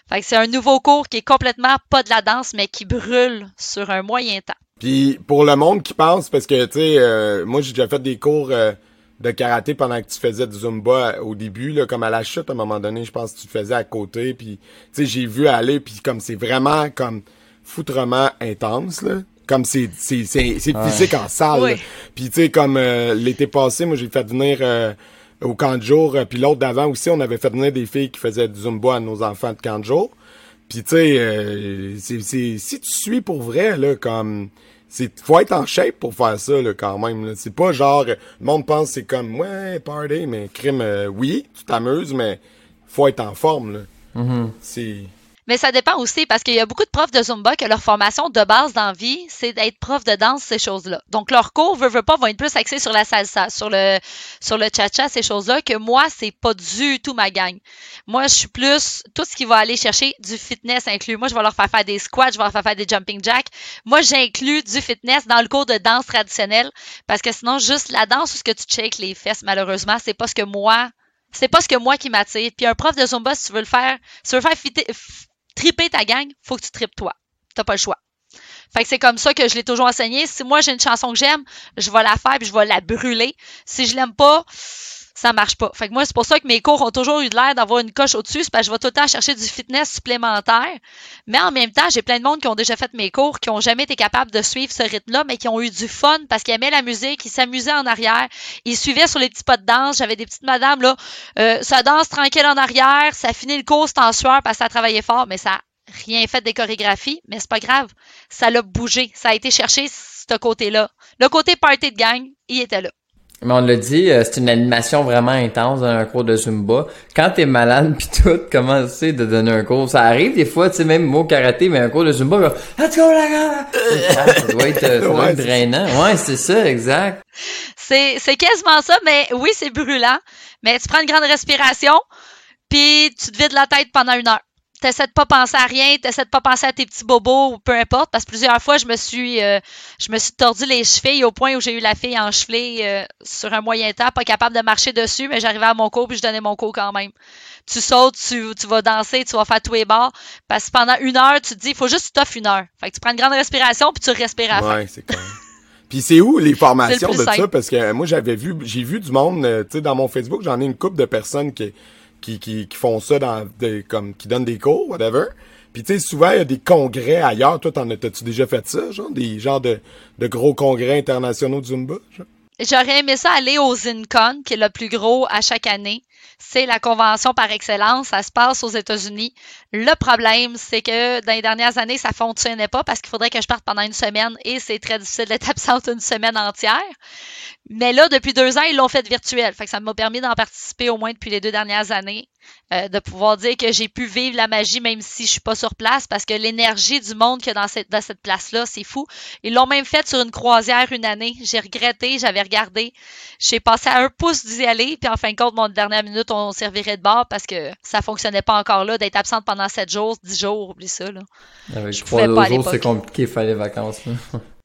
Fait que c'est un nouveau cours qui est complètement pas de la danse, mais qui brûle sur un moyen temps. Puis pour le monde qui pense, parce que tu sais, euh, moi j'ai déjà fait des cours euh, de karaté pendant que tu faisais du zumba au début, là, comme à la chute à un moment donné, je pense que tu le faisais à côté. Puis tu sais, j'ai vu aller, puis comme c'est vraiment comme foutrement intense là. Comme c'est c'est physique en salle. Oui. Puis tu sais comme euh, l'été passé, moi j'ai fait venir euh, au camp de jour, euh, puis l'autre d'avant aussi, on avait fait venir des filles qui faisaient du zumba à nos enfants de camp de jour. Puis tu sais, euh, si tu suis pour vrai, là, comme... c'est faut être en shape pour faire ça, là, quand même. là. C'est pas genre... euh, Le monde pense c'est comme, ouais, party, mais crime, euh, oui, tu t'amuses, mais faut être en forme, là. C'est... Mais ça dépend aussi parce qu'il y a beaucoup de profs de Zumba que leur formation de base dans vie, c'est d'être prof de danse, ces choses-là. Donc leur cours, veut, veut pas, vont être plus axés sur la salsa, sur le sur le cha-cha, ces choses-là, que moi, c'est pas du tout ma gang. Moi, je suis plus tout ce qui va aller chercher du fitness inclus. Moi, je vais leur faire faire des squats, je vais leur faire faire des jumping jacks. Moi, j'inclus du fitness dans le cours de danse traditionnelle parce que sinon, juste la danse ou ce que tu shakes les fesses, malheureusement, c'est pas ce que moi c'est pas ce que moi qui m'attire. Puis un prof de Zumba, si tu veux le faire, si tu veux faire fitter- triper ta gang, faut que tu tripes toi. T'as pas le choix. Fait que c'est comme ça que je l'ai toujours enseigné. Si moi j'ai une chanson que j'aime, je vais la faire puis je vais la brûler. Si je l'aime pas, ça marche pas. Fait que moi, c'est pour ça que mes cours ont toujours eu l'air d'avoir une coche au-dessus. Parce que je vais tout le temps chercher du fitness supplémentaire. Mais en même temps, j'ai plein de monde qui ont déjà fait mes cours, qui ont jamais été capables de suivre ce rythme-là, mais qui ont eu du fun parce qu'ils aimaient la musique, ils s'amusaient en arrière, ils suivaient sur les petits pas de danse. J'avais des petites madames, là, euh, ça danse tranquille en arrière, ça finit le cours, c'est en sueur parce que ça a travaillé fort, mais ça rien fait des chorégraphies, mais c'est pas grave. Ça l'a bougé. Ça a été chercher ce côté-là. Le côté party de gang, il était là. Mais on l'a dit, euh, c'est une animation vraiment intense dans un cours de Zumba. Quand t'es malade pis tout, comment c'est de donner un cours? Ça arrive des fois, tu sais, même au karaté, mais un cours de Zumba, là, let's go la gars! ça doit être, euh, ça doit être c'est drainant. Ouais, c'est ça, exact. C'est, c'est quasiment ça, mais oui, c'est brûlant. Mais tu prends une grande respiration, puis tu te vides la tête pendant une heure. T'essaies de pas penser à rien, t'essaies de pas penser à tes petits bobos ou peu importe, parce que plusieurs fois, je me suis, euh, je me suis tordu les chevilles au point où j'ai eu la fille enchevelée euh, sur un moyen temps, pas capable de marcher dessus, mais j'arrivais à mon cours puis je donnais mon cours quand même. Tu sautes, tu, tu vas danser, tu vas faire tous les bords, parce que pendant une heure, tu te dis, il faut juste que tu t'offres une heure. Fait que tu prends une grande respiration puis tu respires à la. Ouais, c'est. Puis c'est où les formations le de ça? Parce que euh, moi, j'avais vu, j'ai vu du monde, euh, tu sais, dans mon Facebook, j'en ai une couple de personnes qui, qui, qui, qui font ça dans des, comme, qui donnent des cours, whatever. Puis tu sais, souvent, il y a des congrès ailleurs. Toi, t'en as, t'as-tu déjà fait ça, genre? Des genres de, de gros congrès internationaux de Zumba? J'aurais aimé ça aller au ZinCon, qui est le plus gros à chaque année. C'est la convention par excellence. Ça se passe aux États-Unis. Le problème, c'est que dans les dernières années, ça fonctionnait pas parce qu'il faudrait que je parte pendant une semaine et c'est très difficile d'être absente une semaine entière. Mais là, depuis deux ans, ils l'ont fait virtuel. Fait que ça m'a permis d'en participer au moins depuis les deux dernières années. euh, de pouvoir dire que j'ai pu vivre la magie même si je suis pas sur place parce que l'énergie du monde qu'il y a dans cette, dans cette place-là, c'est fou. Ils l'ont même fait sur une croisière une année. J'ai regretté, j'avais regardé. J'ai passé à un pouce d'y aller, puis en fin de compte, mon dernière minute, on servirait de bord parce que ça fonctionnait pas encore là, d'être absente pendant sept jours, dix jours, oublie ça. Là. Avec Je trois pouvais pas jours, c'est compliqué, il fallait vacances, là.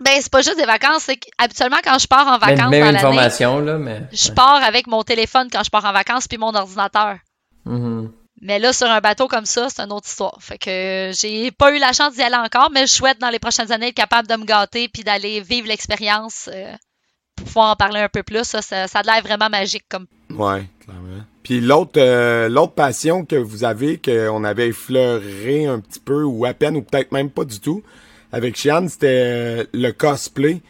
Ben, c'est pas juste des vacances, c'est qu'habituellement, quand je pars en Même, vacances même dans une formation, là, mais. je pars avec mon téléphone quand je pars en vacances puis mon ordinateur. Mhm. Mais là, sur un bateau comme ça, c'est une autre histoire. Fait que j'ai pas eu la chance d'y aller encore, mais je souhaite dans les prochaines années être capable de me gâter puis d'aller vivre l'expérience euh, pour pouvoir en parler un peu plus. Ça, ça, ça a l'air vraiment magique comme. Ouais, clairement. Puis l'autre euh, l'autre passion que vous avez, qu'on avait effleuré un petit peu, ou à peine, ou peut-être même pas du tout, avec Chian, c'était euh, le cosplay.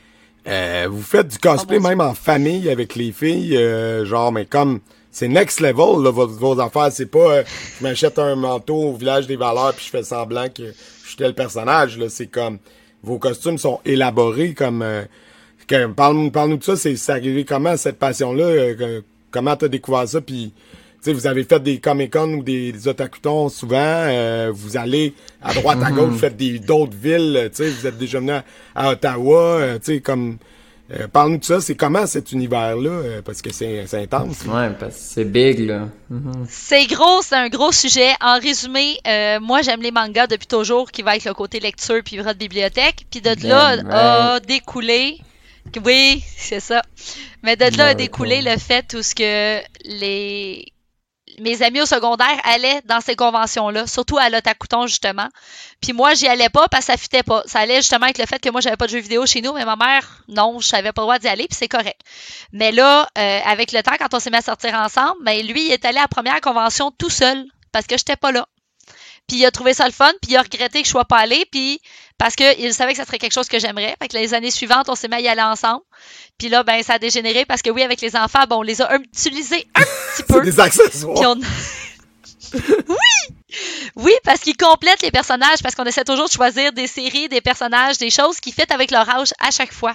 Euh, vous faites du cosplay Oh, même en famille avec les filles, euh, genre, mais comme c'est next level, là, vos, vos affaires. C'est pas euh, je m'achète un manteau au village des valeurs puis je fais semblant que je suis tel personnage. Là, c'est comme vos costumes sont élaborés comme. euh, Parle-nous parle de ça, c'est arrivé comment cette passion-là? euh, que- comment t'as découvert ça? Puis, tu sais, vous avez fait des Comic-Con ou des, des otakutons souvent. euh, vous allez à droite, à gauche, vous faites des d'autres villes. euh, Tu sais, vous êtes déjà venu à, à Ottawa. euh, tu sais, comme... euh, Parle-nous de ça. C'est comment cet univers-là? euh, parce que c'est c'est intense. Ouais, parce que c'est big, là. Mhm. C'est gros, c'est un gros sujet. En résumé, euh, moi j'aime les mangas depuis toujours, qui va être le côté lecture puis de bibliothèque. Puis de là a découlé, oui, c'est ça. Mais de là a découlé le fait où ce que les mes amis au secondaire allaient dans ces conventions-là, surtout à l'Otakuton, justement. Puis moi, j'y allais pas parce que ça fitait pas. Ça allait justement avec le fait que moi, j'avais pas de jeux vidéo chez nous, mais ma mère, non, je savais pas le droit d'y aller, puis c'est correct. Mais là, euh, avec le temps, quand on s'est mis à sortir ensemble, ben lui, il est allé à la première convention tout seul parce que j'étais pas là. Puis il a trouvé ça le fun, puis il a regretté que je sois pas allée, puis parce qu'il savait que ça serait quelque chose que j'aimerais. Fait que les années suivantes, on s'est mis à y aller ensemble. Puis là, ben ça a dégénéré parce que oui, avec les enfants, bon, on les a utilisés un petit peu. Des accessoires. Puis on... oui! Oui, parce qu'ils complètent les personnages, parce qu'on essaie toujours de choisir des séries, des personnages, des choses qui fitent avec leur âge à chaque fois.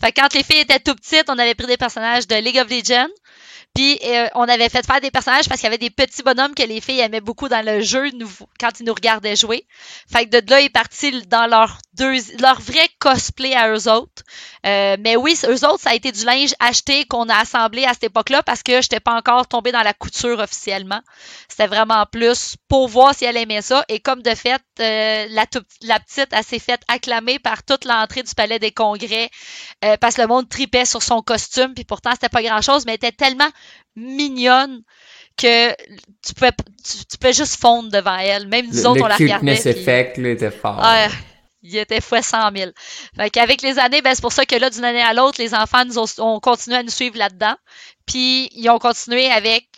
Fait que quand les filles étaient tout petites, on avait pris des personnages de League of Legends. Puis euh, on avait fait faire des personnages parce qu'il y avait des petits bonhommes que les filles aimaient beaucoup dans le jeu quand ils nous regardaient jouer. Fait que de là est parti dans leur deux leur vrai cosplay à eux autres. Euh, mais oui, eux autres, ça a été du linge acheté qu'on a assemblé à cette époque-là parce que j'étais pas encore tombée dans la couture officiellement. C'était vraiment plus pour voir si elle aimait ça. Et comme de fait, euh, la, petite, elle s'est faite acclamer par toute l'entrée du Palais des Congrès euh, parce que le monde tripait sur son costume. Puis pourtant, c'était pas grand-chose, mais elle était tellement mignonne que tu pouvais, tu, tu pouvais juste fondre devant elle. Même nous Le, autres, on la regardait. cuteness puis- effect, là, était fort. Ouais, il était fois 100 000. Fait qu'avec les années, ben, c'est pour ça que là, d'une année à l'autre, les enfants nous ont, ont continué à nous suivre là-dedans. Puis, ils ont continué avec,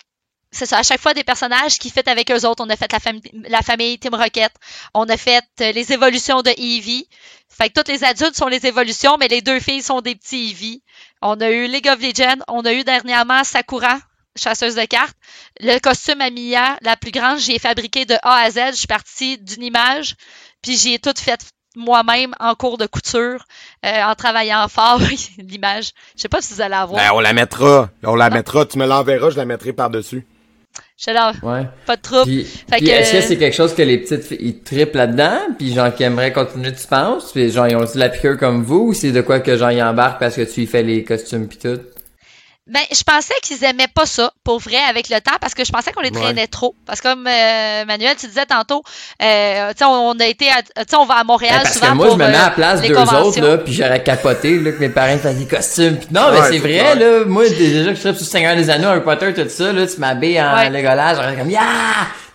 c'est ça, à chaque fois des personnages qui fait avec eux autres. On a fait la, famille la famille Team Rocket. On a fait euh, les évolutions de Eevee. Fait que tous les adultes sont les évolutions, mais les deux filles sont des petits Eevee. On a eu League of Legends. On a eu dernièrement Sakura, chasseuse de cartes. Le costume à Mia, la plus grande, j'ai fabriqué de A à Z. Je suis partie d'une image, puis j'y ai tout fait moi-même en cours de couture, euh, en travaillant fort. L'image. Je sais pas si vous allez la voir. Ben, on la mettra. On la mettra. Tu me l'enverras, je la mettrai par-dessus. Je Ouais. pas de trouble. Puis, Fait puis que- est-ce que c'est quelque chose que les petites filles ils trippent là-dedans, puis genre qui aimeraient continuer, tu penses? Puis genre ils ont aussi la piqûre comme vous, ou c'est de quoi que genre ils embarquent parce que tu y fais les costumes pis tout? Ben, je pensais qu'ils aimaient pas ça, pour vrai, avec le temps, parce que je pensais qu'on les Ouais. traînait trop. Parce que comme euh, Manuel, tu disais tantôt, euh, tu sais, on a été, à- tu sais, on va à Montréal Ouais, parce souvent que moi, pour, je me mets euh, à la place les d'eux autres, là, puis j'aurais capoté, là, que mes parents fassent des costumes. Pis non, mais Ouais, c'est vrai, là. Moi, déjà que je tripe sur Seigneur des Anneaux, Harry Potter, tout ça, là, tu m'habilles en Ouais. Legolas, j'aurais comme, yeah!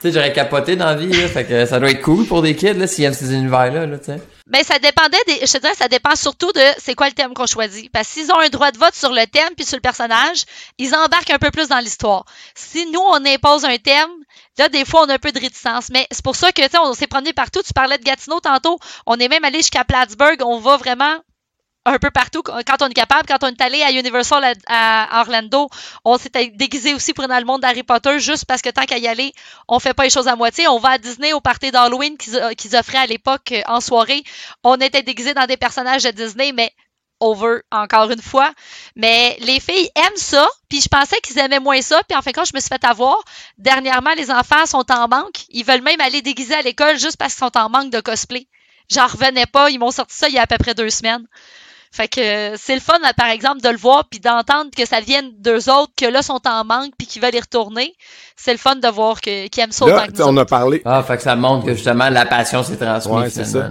Tu sais, j'aurais capoté dans la vie, là. Fait que ça doit être cool pour des kids, là, s'ils aiment ces univers-là, là, tu sais. Ben, ça dépendait des, je te dirais, ça dépend surtout de c'est quoi le thème qu'on choisit. Parce que s'ils ont un droit de vote sur le thème puis sur le personnage, ils embarquent un peu plus dans l'histoire. Si nous, on impose un thème, là, des fois, on a un peu de réticence. Mais c'est pour ça que, tu sais, on s'est promené partout. Tu parlais de Gatineau tantôt. On est même allé jusqu'à Plattsburgh. On va vraiment un peu partout quand on est capable. Quand on est allé à Universal à, Orlando, on s'est déguisé aussi pour dans le monde d'Harry Potter juste parce que tant qu'à y aller, on fait pas les choses à moitié. On va à Disney au party d'Halloween qu'ils qu'ils offraient à l'époque euh, en soirée. On était déguisés dans des personnages de Disney, mais over encore une fois. Mais les filles aiment ça, puis je pensais qu'ils aimaient moins ça, puis en de compte, je me suis fait avoir. Dernièrement, les enfants sont en manque. Ils veulent même aller déguiser à l'école juste parce qu'ils sont en manque de cosplay. J'en revenais pas, ils m'ont sorti ça il y a à peu près deux semaines. Fait que c'est le fun, là, par exemple, de le voir puis d'entendre que ça vienne d'eux autres, que là, sont en manque puis qu'ils veulent y retourner. C'est le fun de voir que- qu'ils aiment ça Là, autant que tu sais, nous on a parlé. Ah, fait que ça montre que justement, la passion s'est transmise, Ouais, c'est ça. là.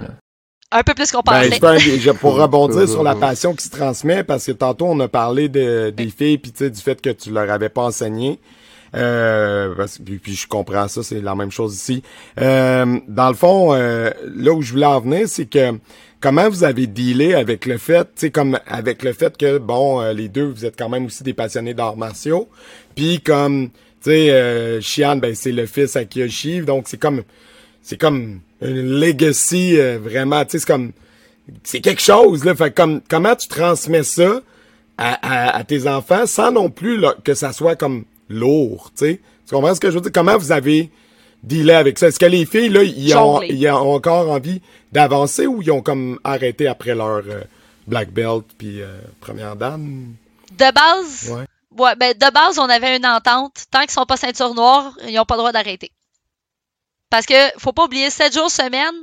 Un peu plus qu'on Ben, pensait. je peux- je- pour rebondir sur la passion qui se transmet, parce que tantôt on a parlé de, des filles, puis tu sais, du fait que tu leur avais pas enseigné. Euh, parce, puis, puis je comprends ça, c'est la même chose ici. Euh, dans le fond, euh, là où je voulais en venir, c'est que comment vous avez dealé avec le fait, tu sais, comme avec le fait que, bon, euh, les deux, vous êtes quand même aussi des passionnés d'arts martiaux. Puis comme, tu sais, euh, Shian, ben c'est le fils à Kiyoshi, donc c'est comme, c'est comme une legacy euh, vraiment, tu sais, c'est comme, c'est quelque chose, là. Fait comme, comment tu transmets ça à, à, à tes enfants sans non plus là, que ça soit comme lourd, tu sais? Tu comprends ce que je veux dire? Comment vous avez dealé avec ça? Est-ce que les filles, là, ils ont, Jongler. ils ont encore envie d'avancer ou ils ont comme arrêté après leur euh, black belt puis euh, première dame? De base, Ouais. ouais, ben, de base, on avait une entente. Tant qu'ils sont pas ceinture noire, ils n'ont pas le droit d'arrêter. Parce que faut pas oublier, 7 jours semaine,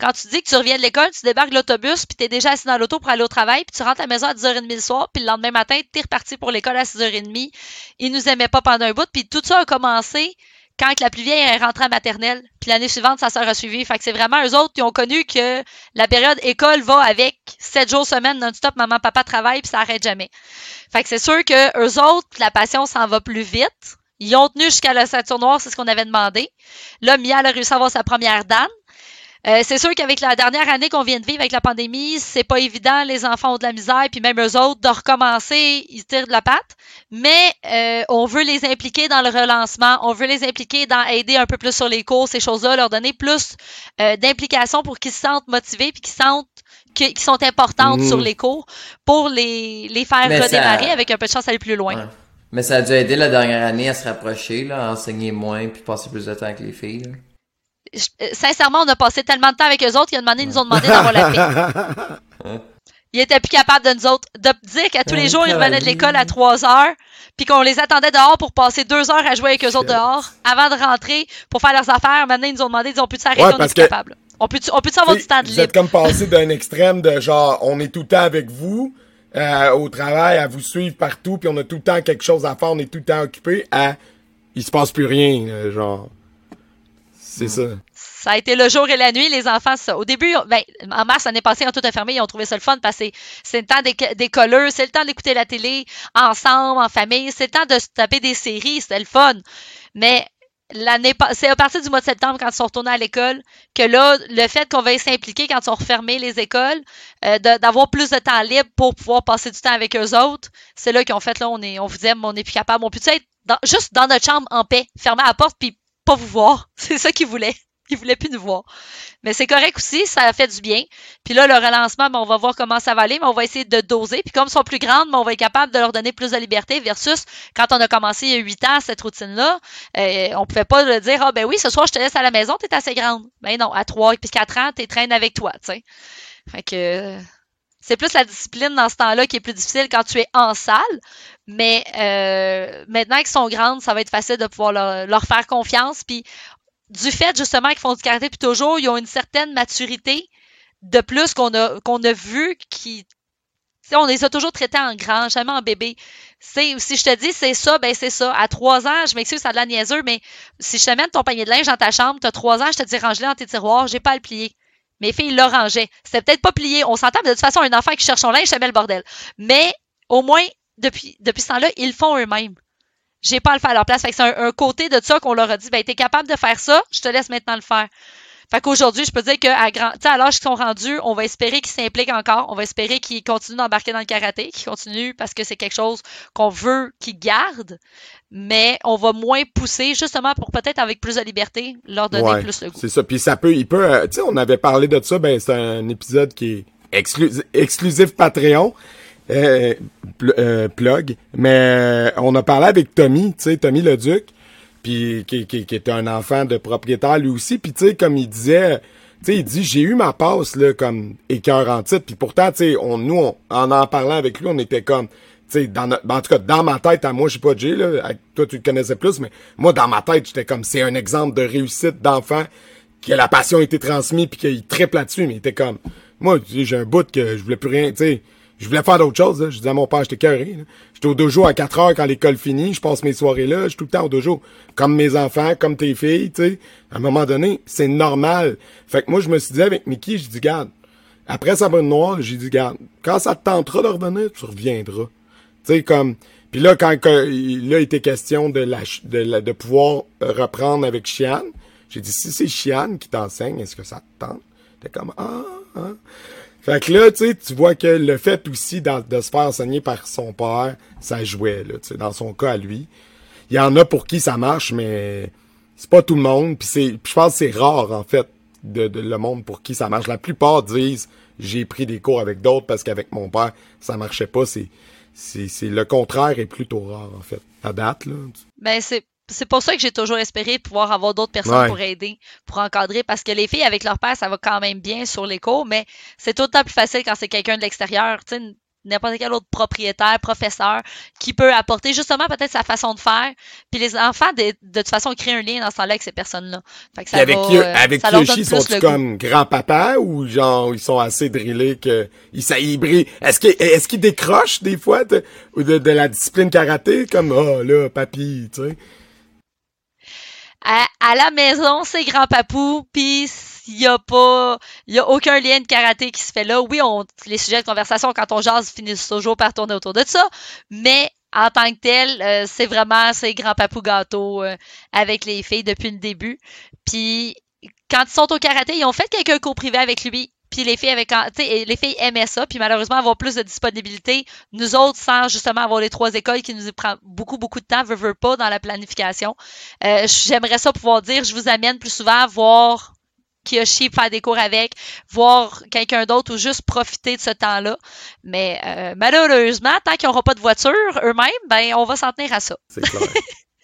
quand tu dis que tu reviens de l'école, tu débarques l'autobus, puis tu es déjà assis dans l'auto pour aller au travail, puis tu rentres à la maison à 10h30 le soir, puis le lendemain matin, tu es reparti pour l'école à 6h30. Ils nous aimaient pas pendant un bout, puis tout ça a commencé quand la plus vieille est rentrée à maternelle, puis l'année suivante, sa sœur a suivi. Fait que c'est vraiment eux autres qui ont connu que la période école va avec 7 jours semaine non-stop, maman, papa travaille, puis ça arrête jamais. Fait que c'est sûr que eux autres, la passion s'en va plus vite. Ils ont tenu jusqu'à la ceinture noire, c'est ce qu'on avait demandé. Là, Mia a réussi à avoir sa première dan. Euh, c'est sûr qu'avec la dernière année qu'on vient de vivre avec la pandémie, c'est pas évident, les enfants ont de la misère, puis même eux autres, de recommencer, ils tirent de la patte. Mais euh, on veut les impliquer dans le relancement, on veut les impliquer dans aider un peu plus sur les cours, ces choses-là, leur donner plus euh, d'implication pour qu'ils se sentent motivés, puis qu'ils sentent qu'ils sont importantes sur les cours, pour les, les faire Mais ça- redémarrer avec un peu de chance d'aller plus loin. Ouais. Mais ça a dû aider la dernière année à se rapprocher, là, à enseigner moins puis passer plus de temps avec les filles. là. Euh, sincèrement, on a passé tellement de temps avec eux autres qu'ils nous ont demandé d'avoir la paix. Ils étaient plus capables de nous autres. De dire qu'à tous les jours, ils revenaient de l'école à 3 heures, puis qu'on les attendait dehors pour passer deux heures à jouer avec eux autres dehors, avant de rentrer pour faire leurs affaires. Maintenant, ils nous ont demandé, ils ont pu s'arrêter, Ouais, on est plus que- capable. On peut on peut avoir du temps de vous libre? êtes comme passé d'un extrême de genre on est tout le temps avec vous euh, au travail à vous suivre partout puis on a tout le temps quelque chose à faire on est tout le temps occupé à il se passe plus rien genre c'est ça a été le jour et la nuit, les enfants. Au début, ben, en mars, l'année passée, ils ont tout fermé, ils ont trouvé ça le fun parce que c'est- le temps des, c'est le temps d'écouter la télé ensemble, en famille, c'est le temps de se taper des séries, c'était le fun. Mais l'année c'est à partir du mois de septembre, quand ils sont retournés à l'école, que là, le fait qu'on veuille s'impliquer quand ils sont refermés les écoles, euh, d'avoir plus de temps libre pour pouvoir passer du temps avec eux autres, c'est là qu'ils ont fait, là, on, est, on vous on est plus capable, on peut être juste dans notre chambre en paix, fermer la porte, puis vous voir. C'est ça qu'ils voulaient. Ils voulaient plus nous voir. Mais c'est correct aussi, ça a fait du bien. Puis là, le relancement, ben, on va voir comment ça va aller, mais on va essayer de doser. Puis comme elles sont plus grandes, ben, on va être capable de leur donner plus de liberté versus quand on a commencé il y a huit ans cette routine-là, euh, on pouvait pas leur dire, ah ben oui, ce soir, je te laisse à la maison, t'es assez grande. Ben non, à trois puis quatre ans, t'es traîne avec toi, tu sais. Fait que euh, c'est plus la discipline dans ce temps-là qui est plus difficile quand tu es en salle. Mais euh, maintenant qu'ils sont grandes, ça va être facile de pouvoir leur, faire confiance. Puis du fait justement qu'ils font du karaté puis toujours, ils ont une certaine maturité de plus qu'on a qu'on a vu qui tu on les a toujours traités en grand, jamais en bébé. Si je te dis c'est ça, ben c'est ça. À trois ans, je m'excuse, ça a de la niaiseux, mais si je te mets ton panier de linge dans ta chambre, t'as trois ans, je te dis range-le dans tes tiroirs, j'ai pas à le plier. Mes filles le rangeaient. C'était peut-être pas plié. On s'entend, mais de toute façon, un enfant qui cherche son linge, te mets le bordel. Mais au moins, depuis, depuis ce temps-là, ils le font eux-mêmes. J'ai pas à le faire à leur place. C'est un, un côté de ça qu'on leur a dit, ben, t'es capable de faire ça, je te laisse maintenant le faire. Fait qu'aujourd'hui, je peux dire qu'à grand, tu sais, à l'âge qu'ils sont rendus, on va espérer qu'ils s'impliquent encore. On va espérer qu'ils continuent d'embarquer dans le karaté, qu'ils continuent parce que c'est quelque chose qu'on veut qu'ils gardent. Mais on va moins pousser, justement pour peut-être avec plus de liberté, leur donner Ouais, plus le goût. c'est ça puis ça peut il peut euh, tu sais on avait parlé de ça ben c'est un épisode qui est exclu- exclusif Patreon euh, pl- euh, plug mais euh, on a parlé avec Tommy tu sais Tommy le Duc puis qui, qui, est un enfant de propriétaire lui aussi. Puis tu sais comme il disait tu sais il dit j'ai eu ma passe là comme écœur en titre puis pourtant tu sais on nous on- en en parlant avec lui on était comme tu sais dans notre- en tout cas dans ma tête à moi je sais pas Jay là toi tu le connaissais plus mais moi dans ma tête j'étais comme c'est un exemple de réussite d'enfant que la passion a été transmise puis qu'il triple là-dessus. Mais il était comme moi j'ai un bout que je voulais plus rien tu sais je voulais faire d'autres choses là. je disais à mon père j'étais là. j'étais au dojo à 4 heures quand l'école finit je passe mes soirées là je suis tout le temps au dojo comme mes enfants comme tes filles tu sais à un moment donné c'est normal fait que moi je me suis dit avec Mickey je dis garde après Sabrina Noire j'ai dit garde quand ça te tentera de revenir tu reviendras tu sais, comme. Puis là, quand, quand il été question de, la, de, la- de pouvoir reprendre avec Chiane, j'ai dit, si c'est Chiane qui t'enseigne, est-ce que ça te tente? T'es comme, ah, ah. Fait que là, tu sais, tu vois que le fait aussi de se faire enseigner par son père, ça jouait, là, tu sais, dans son cas à lui. Il y en a pour qui ça marche, mais c'est pas tout le monde. Puis c'est, je pense que c'est rare, en fait, de, de le monde pour qui ça marche. La plupart disent, j'ai pris des cours avec d'autres parce qu'avec mon père, ça marchait pas. C'est, c'est le contraire est plutôt rare, en fait. À date, là. Ben, c'est c'est pour ça que j'ai toujours espéré pouvoir avoir d'autres personnes Ouais. pour aider, pour encadrer, parce que les filles avec leur père, ça va quand même bien sur les cours, mais c'est tout le temps plus facile quand c'est quelqu'un de l'extérieur, tu sais, n'importe quel autre propriétaire, professeur, qui peut apporter justement peut-être sa façon de faire. Puis les enfants, de, de toute façon, créent un lien dans ce temps-là avec ces personnes-là. Fait que ça Puis avec, va, euh, avec ça Kyoshi, sont-ils comme grand-papa ou genre ils sont assez drillés que ils ça? Est-ce qu'ils est-ce qu'ils décrochent des fois de, de, de la discipline karaté? Comme oh là papy, tu sais? À, la maison, c'est grand papou, puis il y a pas, il y a aucun lien de karaté qui se fait là. Oui, on, les sujets de conversation quand on jase finissent toujours par tourner autour de ça, mais en tant que tel, euh, c'est vraiment c'est grand papou gâteau euh, avec les filles depuis le début. Puis quand ils sont au karaté, ils ont fait quelques cours privés avec lui. Puis les filles avec, tu sais, les filles aimaient ça, puis malheureusement avoir plus de disponibilité. Nous autres, sans justement avoir les trois écoles qui nous prend beaucoup beaucoup de temps, veut, veut pas dans la planification. Euh, J'aimerais ça pouvoir dire, je vous amène plus souvent voir Kiyoshi faire des cours avec, voir quelqu'un d'autre ou juste profiter de ce temps-là. Mais euh, malheureusement, tant qu'ils n'auront pas de voiture eux-mêmes, ben on va s'en tenir à ça. C'est clair.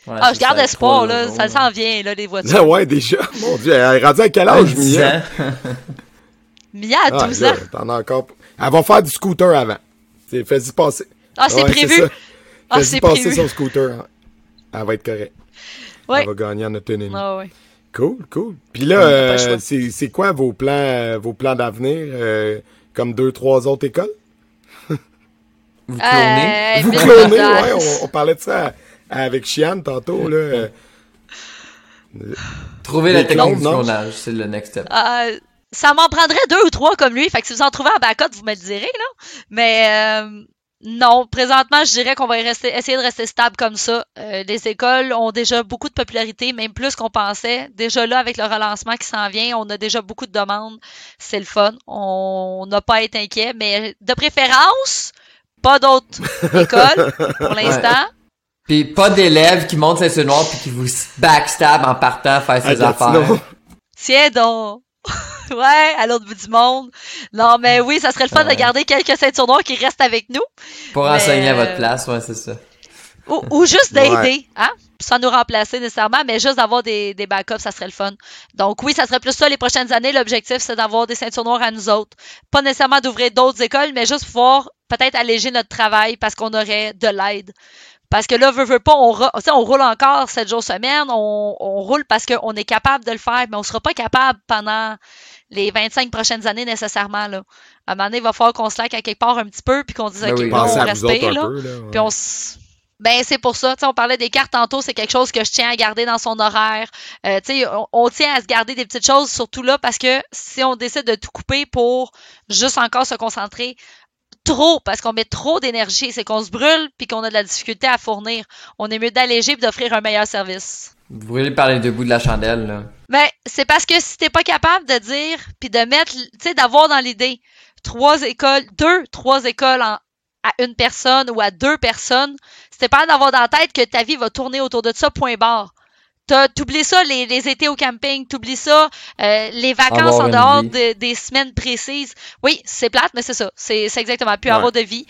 Ouais, Ah, je garde espoir, là, ça s'en vient, là, les ah voitures. ouais, déjà. Mon dieu, elle est rendue à quel âge, 10 Mia? Mia a Ah, 12 là, ans. t'en as encore. Elle va faire du scooter avant. C'est- Fais-y passer. Ah, c'est Ouais, prévu. Ah, Fais-y passer prévu. son scooter. hein. Elle va être correcte. Ouais. Elle va gagner en autonomie. Ah, ouais. Cool, cool. Puis là, euh, c'est c'est quoi vos plans, euh, vos plans d'avenir, euh, comme deux, trois autres écoles? Vous clonez? Euh, Vous clonez, ouais, on, on parlait de ça à- avec Chiane tantôt, là. Trouvez la technique du non? clonage, c'est le next step. Ça m'en prendrait deux ou trois comme lui. Fait que si vous en trouvez en backup, vous me le direz, là. Mais euh, non, présentement, je dirais qu'on va rester, essayer de rester stable comme ça. Euh, les écoles ont déjà beaucoup de popularité, même plus qu'on pensait. Déjà là, avec le relancement qui s'en vient, on a déjà beaucoup de demandes. C'est le fun. On n'a pas à être inquiet, mais de préférence, pas d'autres écoles pour l'instant. Puis pas d'élèves qui montent sur noir puis qui vous backstab en partant faire ses à affaires. Tiens donc! ouais, à l'autre bout du monde. Non, mais oui, ça serait le fun Ouais. de garder quelques ceintures noires qui restent avec nous. Pour Mais, enseigner à euh, votre place, ouais, c'est ça. Ou, ou juste d'aider, Ouais. hein? Sans nous remplacer nécessairement, mais juste d'avoir des, des backups, ça serait le fun. Donc oui, ça serait plus ça les prochaines années. L'objectif, c'est d'avoir des ceintures noires à nous autres. Pas nécessairement d'ouvrir d'autres écoles, mais juste pouvoir peut-être alléger notre travail parce qu'on aurait de l'aide. Parce que là, veut, veut pas, on, roule encore 7 jours semaine, on, on roule parce qu'on est capable de le faire, mais on sera pas capable pendant les 25 prochaines années nécessairement. Là. À un moment donné, il va falloir qu'on se laque à quelque part un petit peu, puis qu'on dise, Ben OK, oui. Pensez on Là. peu, là. ouais. Puis on s- Ben, c'est pour ça. Tu sais, on parlait des cartes tantôt, c'est quelque chose que je tiens à garder dans son horaire. Euh, tu sais, on, on tient à se garder des petites choses, surtout là, parce que si on décide de tout couper pour juste encore se concentrer trop, parce qu'on met trop d'énergie, c'est qu'on se brûle puis qu'on a de la difficulté à fournir. On est mieux d'alléger et d'offrir un meilleur service. Vous brûlez par les deux bouts de la chandelle, là? Mais c'est parce que si t'es pas capable de dire puis de mettre, tu sais, d'avoir dans l'idée trois écoles, deux, trois écoles en- à une personne ou à deux personnes, t'es pas d'avoir dans la tête que ta vie va tourner autour de ça, point barre. T'as- T'oublies ça, les, les étés au camping, t'oublies ça, euh, les vacances Avoir en dehors de- des semaines précises. Oui, c'est plate, mais c'est ça. C'est c'est exactement. Plus Ouais. avoir de vie.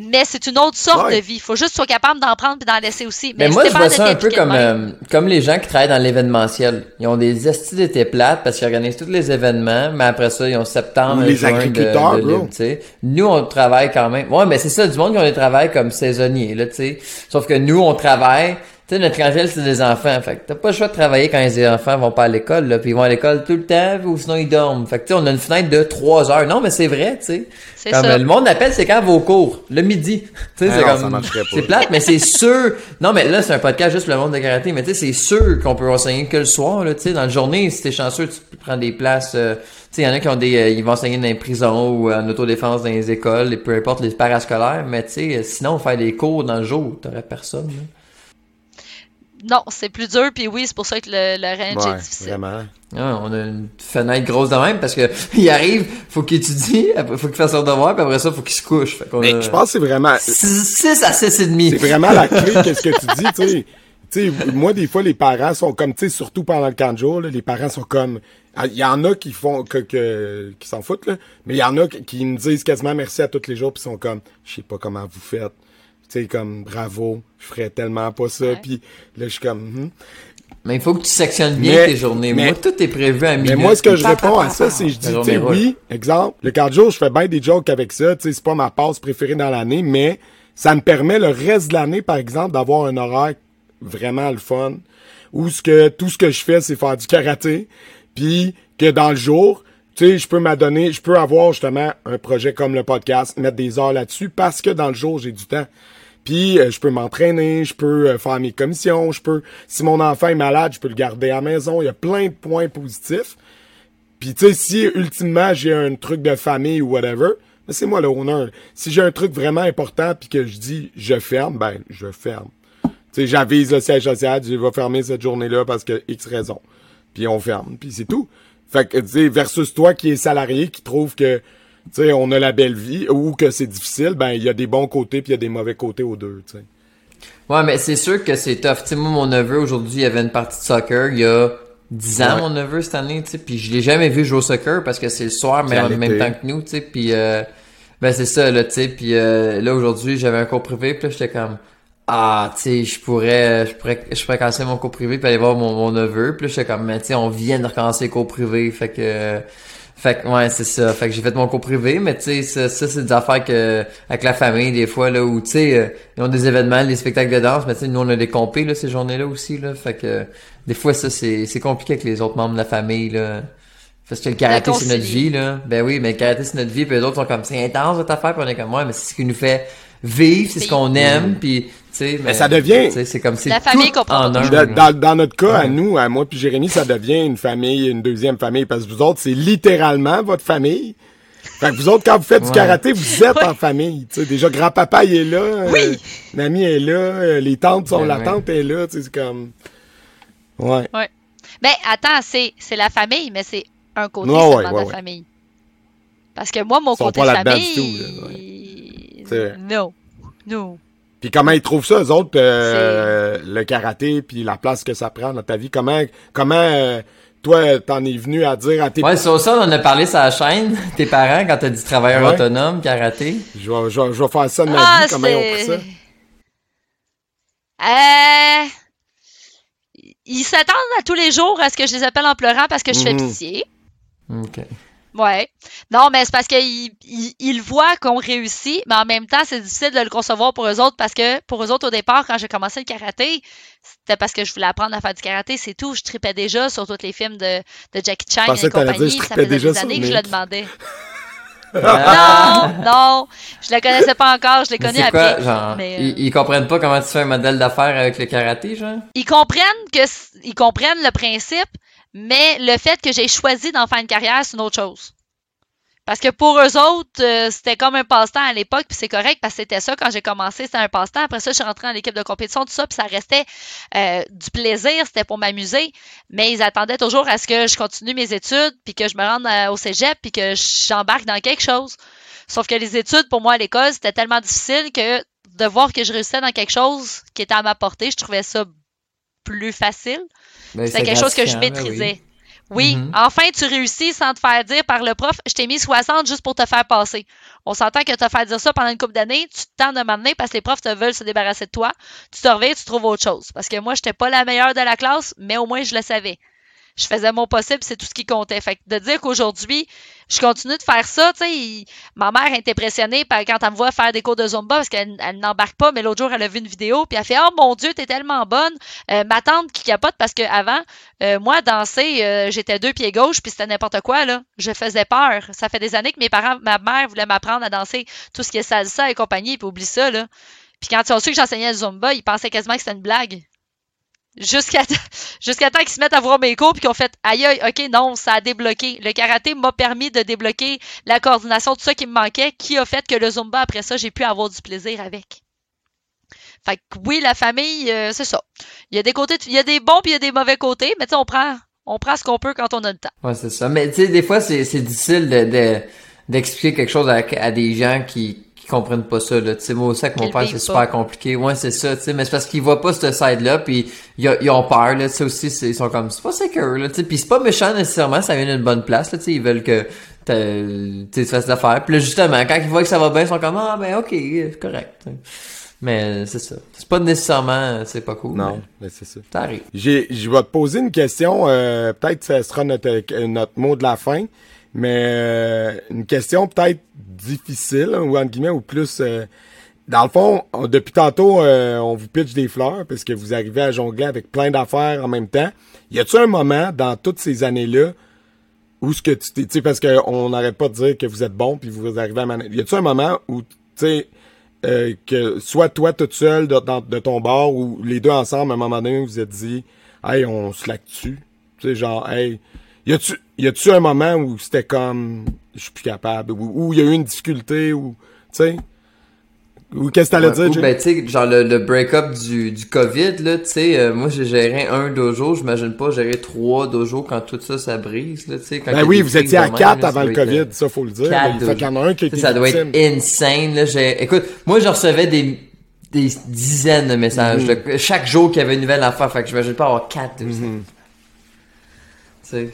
Mais c'est une autre sorte Ouais. de vie. Faut juste que tu sois capable d'en prendre et d'en laisser aussi. Mais si moi, je vois de ça un peu comme, de euh, comme les gens qui travaillent dans l'événementiel. Ils ont des estis d'été plates parce qu'ils organisent tous les événements, mais après ça, ils ont septembre, Ou les juin de- agriculteurs, de, bro. libre, tu sais. Nous, on travaille quand même. Ouais, mais c'est ça, du monde qui ont des travails comme saisonniers, là, tu sais. Sauf que nous, on travaille Tu sais, notre clientèle, c'est des enfants. Fait que t'as pas le choix de travailler quand les enfants vont pas à l'école, là. Puis ils vont à l'école tout le temps, ou sinon ils dorment. Fait que, tu sais, on a une fenêtre de 3 heures. Non, mais c'est vrai, tu sais. C'est Comme ça. le monde appelle, c'est quand vos cours? Le midi. Tu sais, Ah c'est non, ça comme. marcherait pas. C'est plate, mais c'est sûr. Non, mais là, c'est un podcast juste pour le monde de karaté. Mais tu sais, c'est sûr qu'on peut enseigner que le soir, là. Tu sais, dans la journée, si t'es chanceux, tu prendre des places. euh, tu sais, il y en a qui ont des. euh, ils vont enseigner dans les prisons ou en autodéfense dans les écoles, et peu importe les parascolaires. Mais tu sais, euh, sinon, faire des cours dans le jour, t'aurais personne, là. Non, c'est plus dur, puis oui, c'est pour ça que le, le range est difficile. vraiment. Ah, on a une fenêtre grosse de même parce que il arrive, faut qu'il étudie, après faut qu'il fasse son devoir, puis après ça, faut qu'il se couche. Fait qu'on Mais a je pense que c'est vraiment, 6 à 6 et demi. c'est vraiment la clé, qu'est-ce que tu dis, tu sais. Tu sais, moi, des fois, les parents sont comme, tu sais, surtout pendant le camp de jour, là, les parents sont comme, ah, il y en a qui font, que, que- qui s'en foutent, là, mais il y en a qui- qui me disent quasiment merci à tous les jours, puis sont comme, je sais pas comment vous faites. Tu sais, comme, bravo, je ferais tellement pas ça, Ouais. puis là, je suis comme, hum. Mais il faut que tu sectionnes bien Mais- tes journées. mais- Moi, tout est prévu à Mais minute. moi, ce que je réponds à ça, c'est je dis, tu oui, exemple, le cardio, je fais bien des jokes avec ça, tu sais, c'est pas ma passe préférée dans l'année, mais ça me permet le reste de l'année, par exemple, d'avoir un horaire vraiment le fun, où ce que tout ce que je fais, c'est faire du karaté, puis que dans le jour, tu sais, je peux m'adonner, je peux avoir justement un projet comme le podcast, mettre des heures là-dessus, parce que dans le jour, j'ai du temps. Puis euh, je peux m'entraîner, je peux euh, faire mes commissions, je peux si mon enfant est malade, je peux le garder à la maison, il y a plein de points positifs. Puis tu sais si ultimement j'ai un truc de famille ou whatever, ben, c'est moi le honneur. Si j'ai un truc vraiment important puis que je dis je ferme, ben je ferme. Tu sais j'avise le siège social, je vais fermer cette journée-là parce que X raison. Puis on ferme, puis c'est tout. Fait que tu sais versus toi qui est salarié qui trouve que sais, on a la belle vie ou que c'est difficile, ben il y a des bons côtés puis il y a des mauvais côtés aux deux, tu sais. Ouais, mais c'est sûr que c'est tough. Tu sais, moi, mon neveu, aujourd'hui, il y avait une partie de soccer. Il y a 10 ans, Ouais. mon neveu, cette année, tu sais. Puis je l'ai jamais vu jouer au soccer parce que c'est le soir, mais en même temps que nous, tu sais. Puis, euh, ben, c'est ça, là, tu sais. Puis euh, là, aujourd'hui, j'avais un cours privé. Puis là, j'étais comme... Ah, tu sais, je pourrais, je pourrais, je pourrais casser mon cours privé puis aller voir mon, mon neveu. Puis là, j'étais comme, mais tu sais, on vient de recommencer les cours privés. Fait que... Fait que, ouais, c'est ça. Fait que j'ai fait mon cours privé, mais tu sais, ça, ça c'est des affaires que, avec la famille, des fois, là, où, tu sais, euh, ils ont des événements, des spectacles de danse, mais tu sais, nous, on a des compés, là, ces journées-là aussi, là. Fait que, des fois, ça, c'est, c'est compliqué avec les autres membres de la famille, là. Parce que le karaté, c'est notre vie, là. Ben oui, mais le karaté, c'est notre vie, puis les autres sont comme, c'est intense, votre affaire, puis on est comme, ouais, mais c'est ce qui nous fait vivre, c'est ce qu'on aime, puis, mais, ça devient- c'est comme, La famille tout comprend en pas un, Puis là. dans, dans- dans notre cas, à nous, à moi puis Jérémy, ça devient une famille, une deuxième famille, parce que vous autres, c'est littéralement votre famille. Fait que vous autres, quand vous faites du Ouais. karaté, vous êtes en famille. Déjà, grand-papa, il est là. Oui. euh, Mamie est là. euh, les tantes sont Ben la ouais. tante est là. C'est comme... Ouais. Ben, attends, c'est, c'est la famille, mais c'est un côté Ouais, seulement ouais, de ouais, la ouais. famille. Parce que moi, mon Ils sont côté pas famille. tout, là. Non. Non. Puis comment ils trouvent ça, eux autres, euh, le karaté, puis la place que ça prend dans ta vie? Comment, comment euh, toi, t'en es venu à dire à tes... Ouais, sur ça, on en a parlé sur la chaîne, tes parents, quand t'as dit travailleur Ouais. autonome, karaté. Je vais, je, vais, je vais faire ça de ma Ah, vie. Comment ils ont pris ça? Euh... Ils s'attendent à tous les jours à ce que je les appelle en pleurant parce que je fais Mhm. pitié. Ok. Ouais. Non, mais c'est parce qu'ils ils, ils voient qu'on réussit, mais en même temps, c'est difficile de le concevoir pour eux autres parce que pour eux autres, au départ, quand j'ai commencé le karaté, c'était parce que je voulais apprendre à faire du karaté, c'est tout. Je tripais déjà sur tous les films de, de Jackie Chan et que compagnie. dire, je Ça faisait déjà des années que je le demandais. Non, non, je le connaissais pas encore, je l'ai Mais connu c'est après. genre, mais, euh, ils, ils comprennent pas comment tu fais un modèle d'affaires avec le karaté, genre? ils comprennent que ils comprennent le principe, mais le fait que j'ai choisi d'en faire une carrière, c'est une autre chose. Parce que pour eux autres, euh, c'était comme un passe-temps à l'époque, puis c'est correct parce que c'était ça quand j'ai commencé, c'était un passe-temps. Après ça, je suis rentrée dans l'équipe de compétition, tout ça, puis ça restait euh, du plaisir, c'était pour m'amuser. Mais ils attendaient toujours à ce que je continue mes études, puis que je me rende euh, au cégep, puis que j'embarque dans quelque chose. Sauf que les études, pour moi, à l'école, c'était tellement difficile que de voir que je réussissais dans quelque chose qui était à ma portée, je trouvais ça plus facile. Ben, C'était quelque chose que je gratifiant, ben oui. maîtrisais. Oui, Mhm. enfin, tu réussis sans te faire dire par le prof, je t'ai mis 60 juste pour te faire passer. On s'entend que te faire dire ça pendant une couple d'années, tu te tentes de m'amener parce que les profs te veulent se débarrasser de toi. Tu te reviens, tu trouves autre chose. Parce que moi, j'étais pas la meilleure de la classe, mais au moins, je le savais. Je faisais mon possible, c'est tout ce qui comptait. Fait que de dire qu'aujourd'hui, je continue de faire ça, tu sais, ma mère est impressionnée par, quand elle me voit faire des cours de Zumba parce qu'elle elle, n'embarque pas, mais l'autre jour, elle a vu une vidéo, puis elle fait Oh mon Dieu, t'es tellement bonne. Euh, ma tante qui capote parce qu'avant, euh, moi, danser, euh, j'étais deux pieds gauche, puis c'était n'importe quoi, là. Je faisais peur. Ça fait des années que mes parents, ma mère voulait m'apprendre à danser tout ce qui est salsa et compagnie, puis oublie ça, là. Puis quand ils ont su que j'enseignais le Zumba, ils pensaient quasiment que c'était une blague. Jusqu'à jusqu'à temps qu'ils se mettent à voir mes cours puis qu'ils ont fait aïe aïe, ok, non, ça a débloqué. Le karaté m'a permis de débloquer la coordination, tout ça qui me manquait, qui a fait que le Zumba, après ça, j'ai pu avoir du plaisir avec. Fait que oui, la famille, euh, c'est ça. Il y a des côtés, il y a des bons puis il y a des mauvais côtés, mais tu sais, on prend, on prend ce qu'on peut quand on a le temps. Ouais, c'est ça. Mais tu sais, des fois, c'est difficile de, d'expliquer quelque chose à des gens qui, comprennent pas ça là. Tu sais moi aussi avec mon père c'est super compliqué. Ouais c'est ça tu sais mais c'est parce qu'ils voient pas ce side là puis ils, ont peur là. Tu sais aussi ils sont comme c'est pas secure là tu sais. Puis c'est pas méchant nécessairement ça vient d'une bonne place là tu sais. Ils veulent que tu fasses l'affaire. Puis là justement quand ils voient que ça va bien ils sont comme ah ben ok correct mais c'est ça. C'est pas nécessairement c'est pas cool non mais, c'est ça. ça arrive. J'ai je vais te poser une question euh, peut-être ça sera notre notre mot de la fin mais euh, une question peut-être difficile, hein, ou entre guillemets, ou plus... Euh, dans le fond, depuis tantôt, euh, on vous pitch des fleurs parce que vous arrivez à jongler avec plein d'affaires en même temps. Y a-tu un moment dans toutes ces années-là où ce que tu tu sais, parce qu'on n'arrête pas de dire que vous êtes bon puis vous arrivez à Y a-tu un moment où, tu sais, que soit toi toute seule de, ton bord ou les deux ensemble, à un moment donné, vous êtes dit, hey, on se dessus. Tu sais, genre, hey, y a-tu, y a-tu un moment où c'était comme, je suis plus capable, ou il y a eu une difficulté, ou, tu sais, ou qu'est-ce que t'allais dire, ou, ben, tu sais, genre le, le break-up du, du COVID, là, tu sais, euh, moi, j'ai géré un dojo, j'imagine pas gérer trois dojos quand tout ça, ça brise, là, tu sais. Ben oui, vous étiez à quatre avant le COVID, ça, faut le dire. il fait qu'il y en a un qui était Ça doit être insane, là, j'ai, écoute, moi, je recevais des, des dizaines de messages, mm-hmm. chaque jour qu'il y avait une nouvelle affaire, fait que j'imagine pas avoir quatre, mm -hmm. Tu sais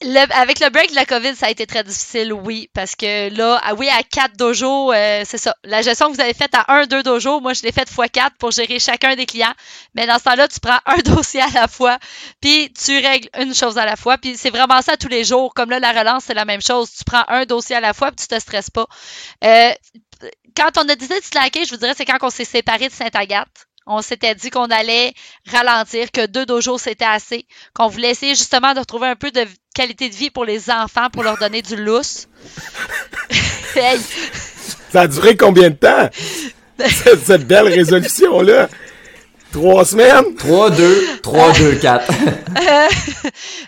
avec le break de la COVID, ça a été très difficile, oui, parce que là, ah oui, à quatre dojos, euh, c'est ça. La gestion que vous avez faite à un, deux dojos, moi, je l'ai faite fois quatre pour gérer chacun des clients. Mais dans ce temps-là, tu prends un dossier à la fois, puis tu règles une chose à la fois. Puis c'est vraiment ça tous les jours. Comme là, la relance, c'est la même chose. Tu prends un dossier à la fois, puis tu te stresses pas. Euh, quand on a décidé de slacker, je vous dirais, c'est quand on s'est séparé de Sainte-Agathe on s'était dit qu'on allait ralentir, que deux dojos c'était assez, qu'on voulait essayer justement de retrouver un peu de qualité de vie pour les enfants, pour leur donner du lousse. Ça a duré combien de temps? cette, belle résolution-là? Trois semaines? Trois, deux, trois, deux, quatre.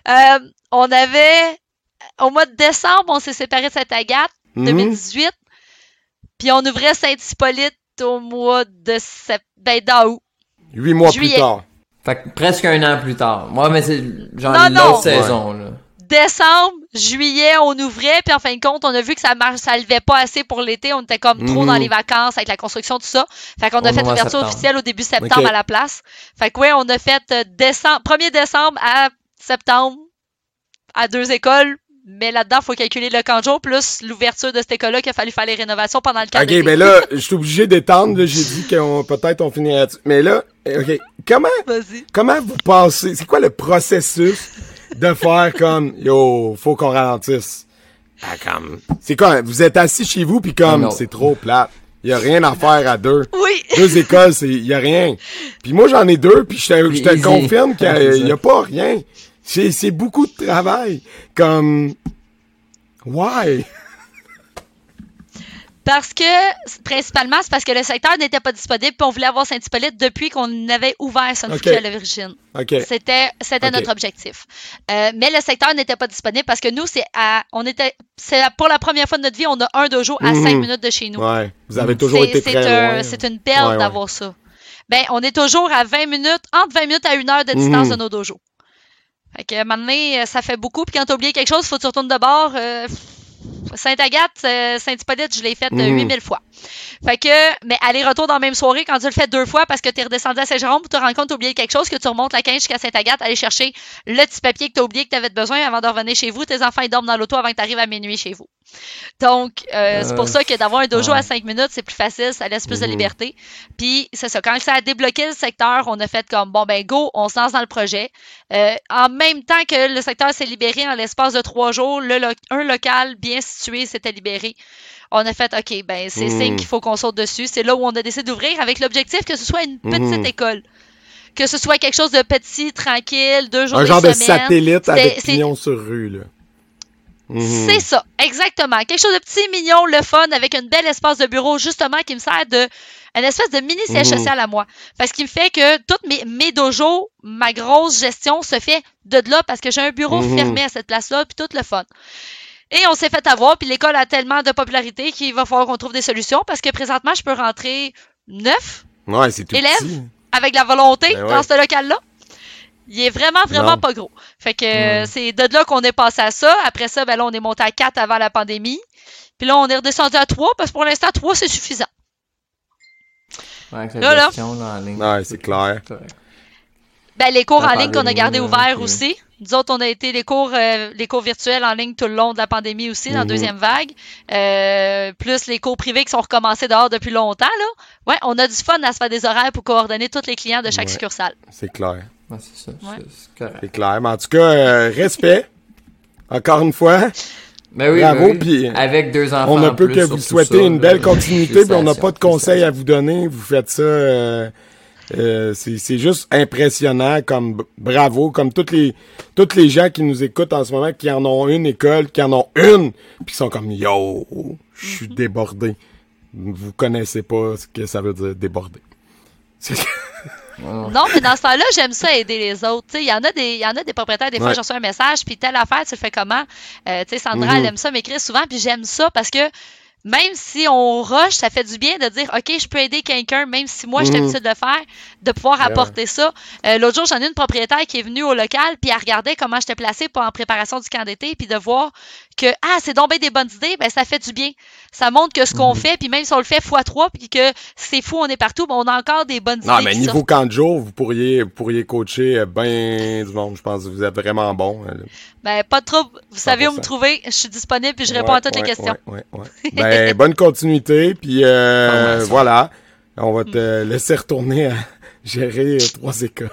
Euh, on avait, au mois de décembre, on s'est séparé de cette Agathe, 2018, mhm. puis on ouvrait Saint-Hippolyte au mois de septembre, ben, d'août. Huit mois plus tard. Fait que presque un an plus tard. Moi, mais c'est genre une autre saison, là. Décembre, juillet, on ouvrait, puis en fin de compte, on a vu que ça marche, ça levait pas assez pour l'été. On était comme trop dans mhm. les vacances avec la construction, tout ça. Fait qu'on a fait l'ouverture officielle au début septembre à la place. Fait que ouais, on a fait euh, décembre, 1er décembre à septembre à deux écoles, mais là-dedans, il faut calculer le canjo plus l'ouverture de cette école-là qu'il a fallu faire les rénovations pendant le cadre. OK, mais ben là, je suis obligé d'étendre. J'ai dit qu'on peut-être on finirait Mais là, OK, comment, comment vous pensez, c'est quoi le processus de faire comme, yo, faut qu'on ralentisse? Ah, comme, c'est quoi, vous êtes assis chez vous puis comme, c'est trop plat. Il y a rien à faire à deux. Oui. Deux écoles, c'est y a rien. Puis moi j'en ai deux, puis je te, je te confirme qu'il y, a pas rien. C'est beaucoup de travail. Comme, why? Parce que, principalement, c'est parce que le secteur n'était pas disponible, puis on voulait avoir Saint-Hippolyte depuis qu'on avait ouvert son okay. à l'origine. C'était, c'était notre objectif. Euh, mais le secteur n'était pas disponible parce que nous, c'est à, on était, c'est pour la première fois de notre vie, on a un dojo à 5 mhm. minutes de chez nous. Ouais. Vous avez toujours été très loin. C'est une perle d'avoir ça. Ben, on est toujours à 20 minutes, entre 20 minutes à une heure de distance mhm. de nos dojos. Fait que, à ça fait beaucoup. Puis quand t'as oublié quelque chose, faut que tu retournes de bord. Euh, Sainte-Agathe, euh, Saint-Hippolyte, je l'ai fait 8000 mhm. fois. Fait que, mais aller-retour dans la même soirée, quand tu le fais deux fois parce que tu es redescendu à Saint-Jérôme, tu te rends compte tu oublié quelque chose, que tu remontes la 15 jusqu'à Sainte-Agathe, aller chercher le petit papier que tu as oublié que tu avais besoin avant de revenir chez vous. Tes enfants, ils dorment dans l'auto avant que tu arrives à minuit chez vous. Donc, euh, c'est pour Euh, ça que d'avoir un dojo ouais. à 5 minutes, c'est plus facile, ça laisse plus de Mhm. liberté. Puis, c'est ça, quand ça a débloqué le secteur, on a fait comme, bon, ben go, on se lance dans le projet. Euh, en même temps que le secteur s'est libéré, en l'espace de trois jours, le lo- un local bien situé s'était libéré. On a fait, OK, ben c'est Mhm. signe qu'il faut qu'on saute dessus. C'est là où on a décidé d'ouvrir avec l'objectif que ce soit une petite Mhm. école. Que ce soit quelque chose de petit, tranquille, deux jours Un genre de semaine. satellite avec pignon sur rue, là. Mhm. C'est ça, exactement. Quelque chose de petit, mignon, le fun, avec un bel espace de bureau, justement, qui me sert de une espèce de mini siège Mhm. social à moi. Parce qu'il me fait que toutes mes, mes dojos, ma grosse gestion se fait de là parce que j'ai un bureau Mhm. fermé à cette place-là, puis tout le fun. Et on s'est fait avoir, puis l'école a tellement de popularité qu'il va falloir qu'on trouve des solutions parce que présentement, je peux rentrer neuf Ouais, c'est tout Élève? petit. avec la volonté Ben ouais. dans ce local-là. Il est vraiment, vraiment Non. pas gros. Fait que c'est de là qu'on est passé à ça. Après ça, ben là, on est monté à 4 avant la pandémie. Puis là, on est redescendu à 3 parce que pour l'instant, 3, c'est suffisant. Ouais, avec la Là, là. gestion, là, en ligne. Ouais, c'est clair. Ben, les cours La en ligne qu'on a là, ouverts aussi. Nous autres, on a été les cours, euh, les cours virtuels en ligne tout le long de la pandémie aussi, dans la deuxième vague. Euh, plus les cours privés qui sont recommencés dehors depuis longtemps, là. Ouais, on a du fun à se faire des horaires pour coordonner tous les clients de chaque Ouais. succursale. C'est clair. Ouais, c'est ça. Ouais. c'est- C'est correct. C'est clair. Mais en tout cas, euh, respect. Encore une fois. Ben oui, Bravo, ben oui. puis Avec deux enfants. On ne peut que vous souhaiter ça, une belle continuité, puis on n'a pas de conseils à vous donner. Vous faites ça. euh, euh, c'est c'est juste impressionnant, comme bravo, comme toutes les toutes les gens qui nous écoutent en ce moment, qui en ont une école, qui en ont une, puis qui sont comme yo, je suis débordé. Vous connaissez pas ce que ça veut dire déborder. Non, mais dans ce temps-là, j'aime ça aider les autres. Il y en a des, y en a des propriétaires, des fois, Ouais. je reçois un message, puis telle affaire, tu le fais comment? Euh, tu sais, Sandra, elle aime ça m'écrire souvent, puis j'aime ça parce que même si on rush, ça fait du bien de dire, OK, je peux aider quelqu'un, même si moi, je suis Mhm. de le faire, de pouvoir Ouais. apporter ça. Euh, L'autre jour, j'en ai une propriétaire qui est venue au local, puis elle regardait comment j'étais placée pour en préparation du camp d'été, puis de voir que, ah, c'est donc bien des bonnes idées, ben ça fait du bien. Ça montre que ce qu'on Mhm. fait, puis même si on le fait fois trois, puis que c'est fou, on est partout, ben on a encore des bonnes Non, idées. mais qui niveau sortent. camp de jour, vous pourriez vous pourriez coacher ben du monde. Je pense que vous êtes vraiment bon. euh, Ben, pas de trouble. Vous savez où me 100%. trouver. Je suis disponible puis je réponds Ouais, à toutes les questions. ouais, ouais, ouais. Ben, bonne continuité, puis euh, voilà. On va te laisser retourner à gérer euh, trois écoles.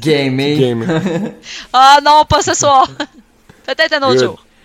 Gaming. Ah non, pas ce soir. Peut-être un autre Good. jour.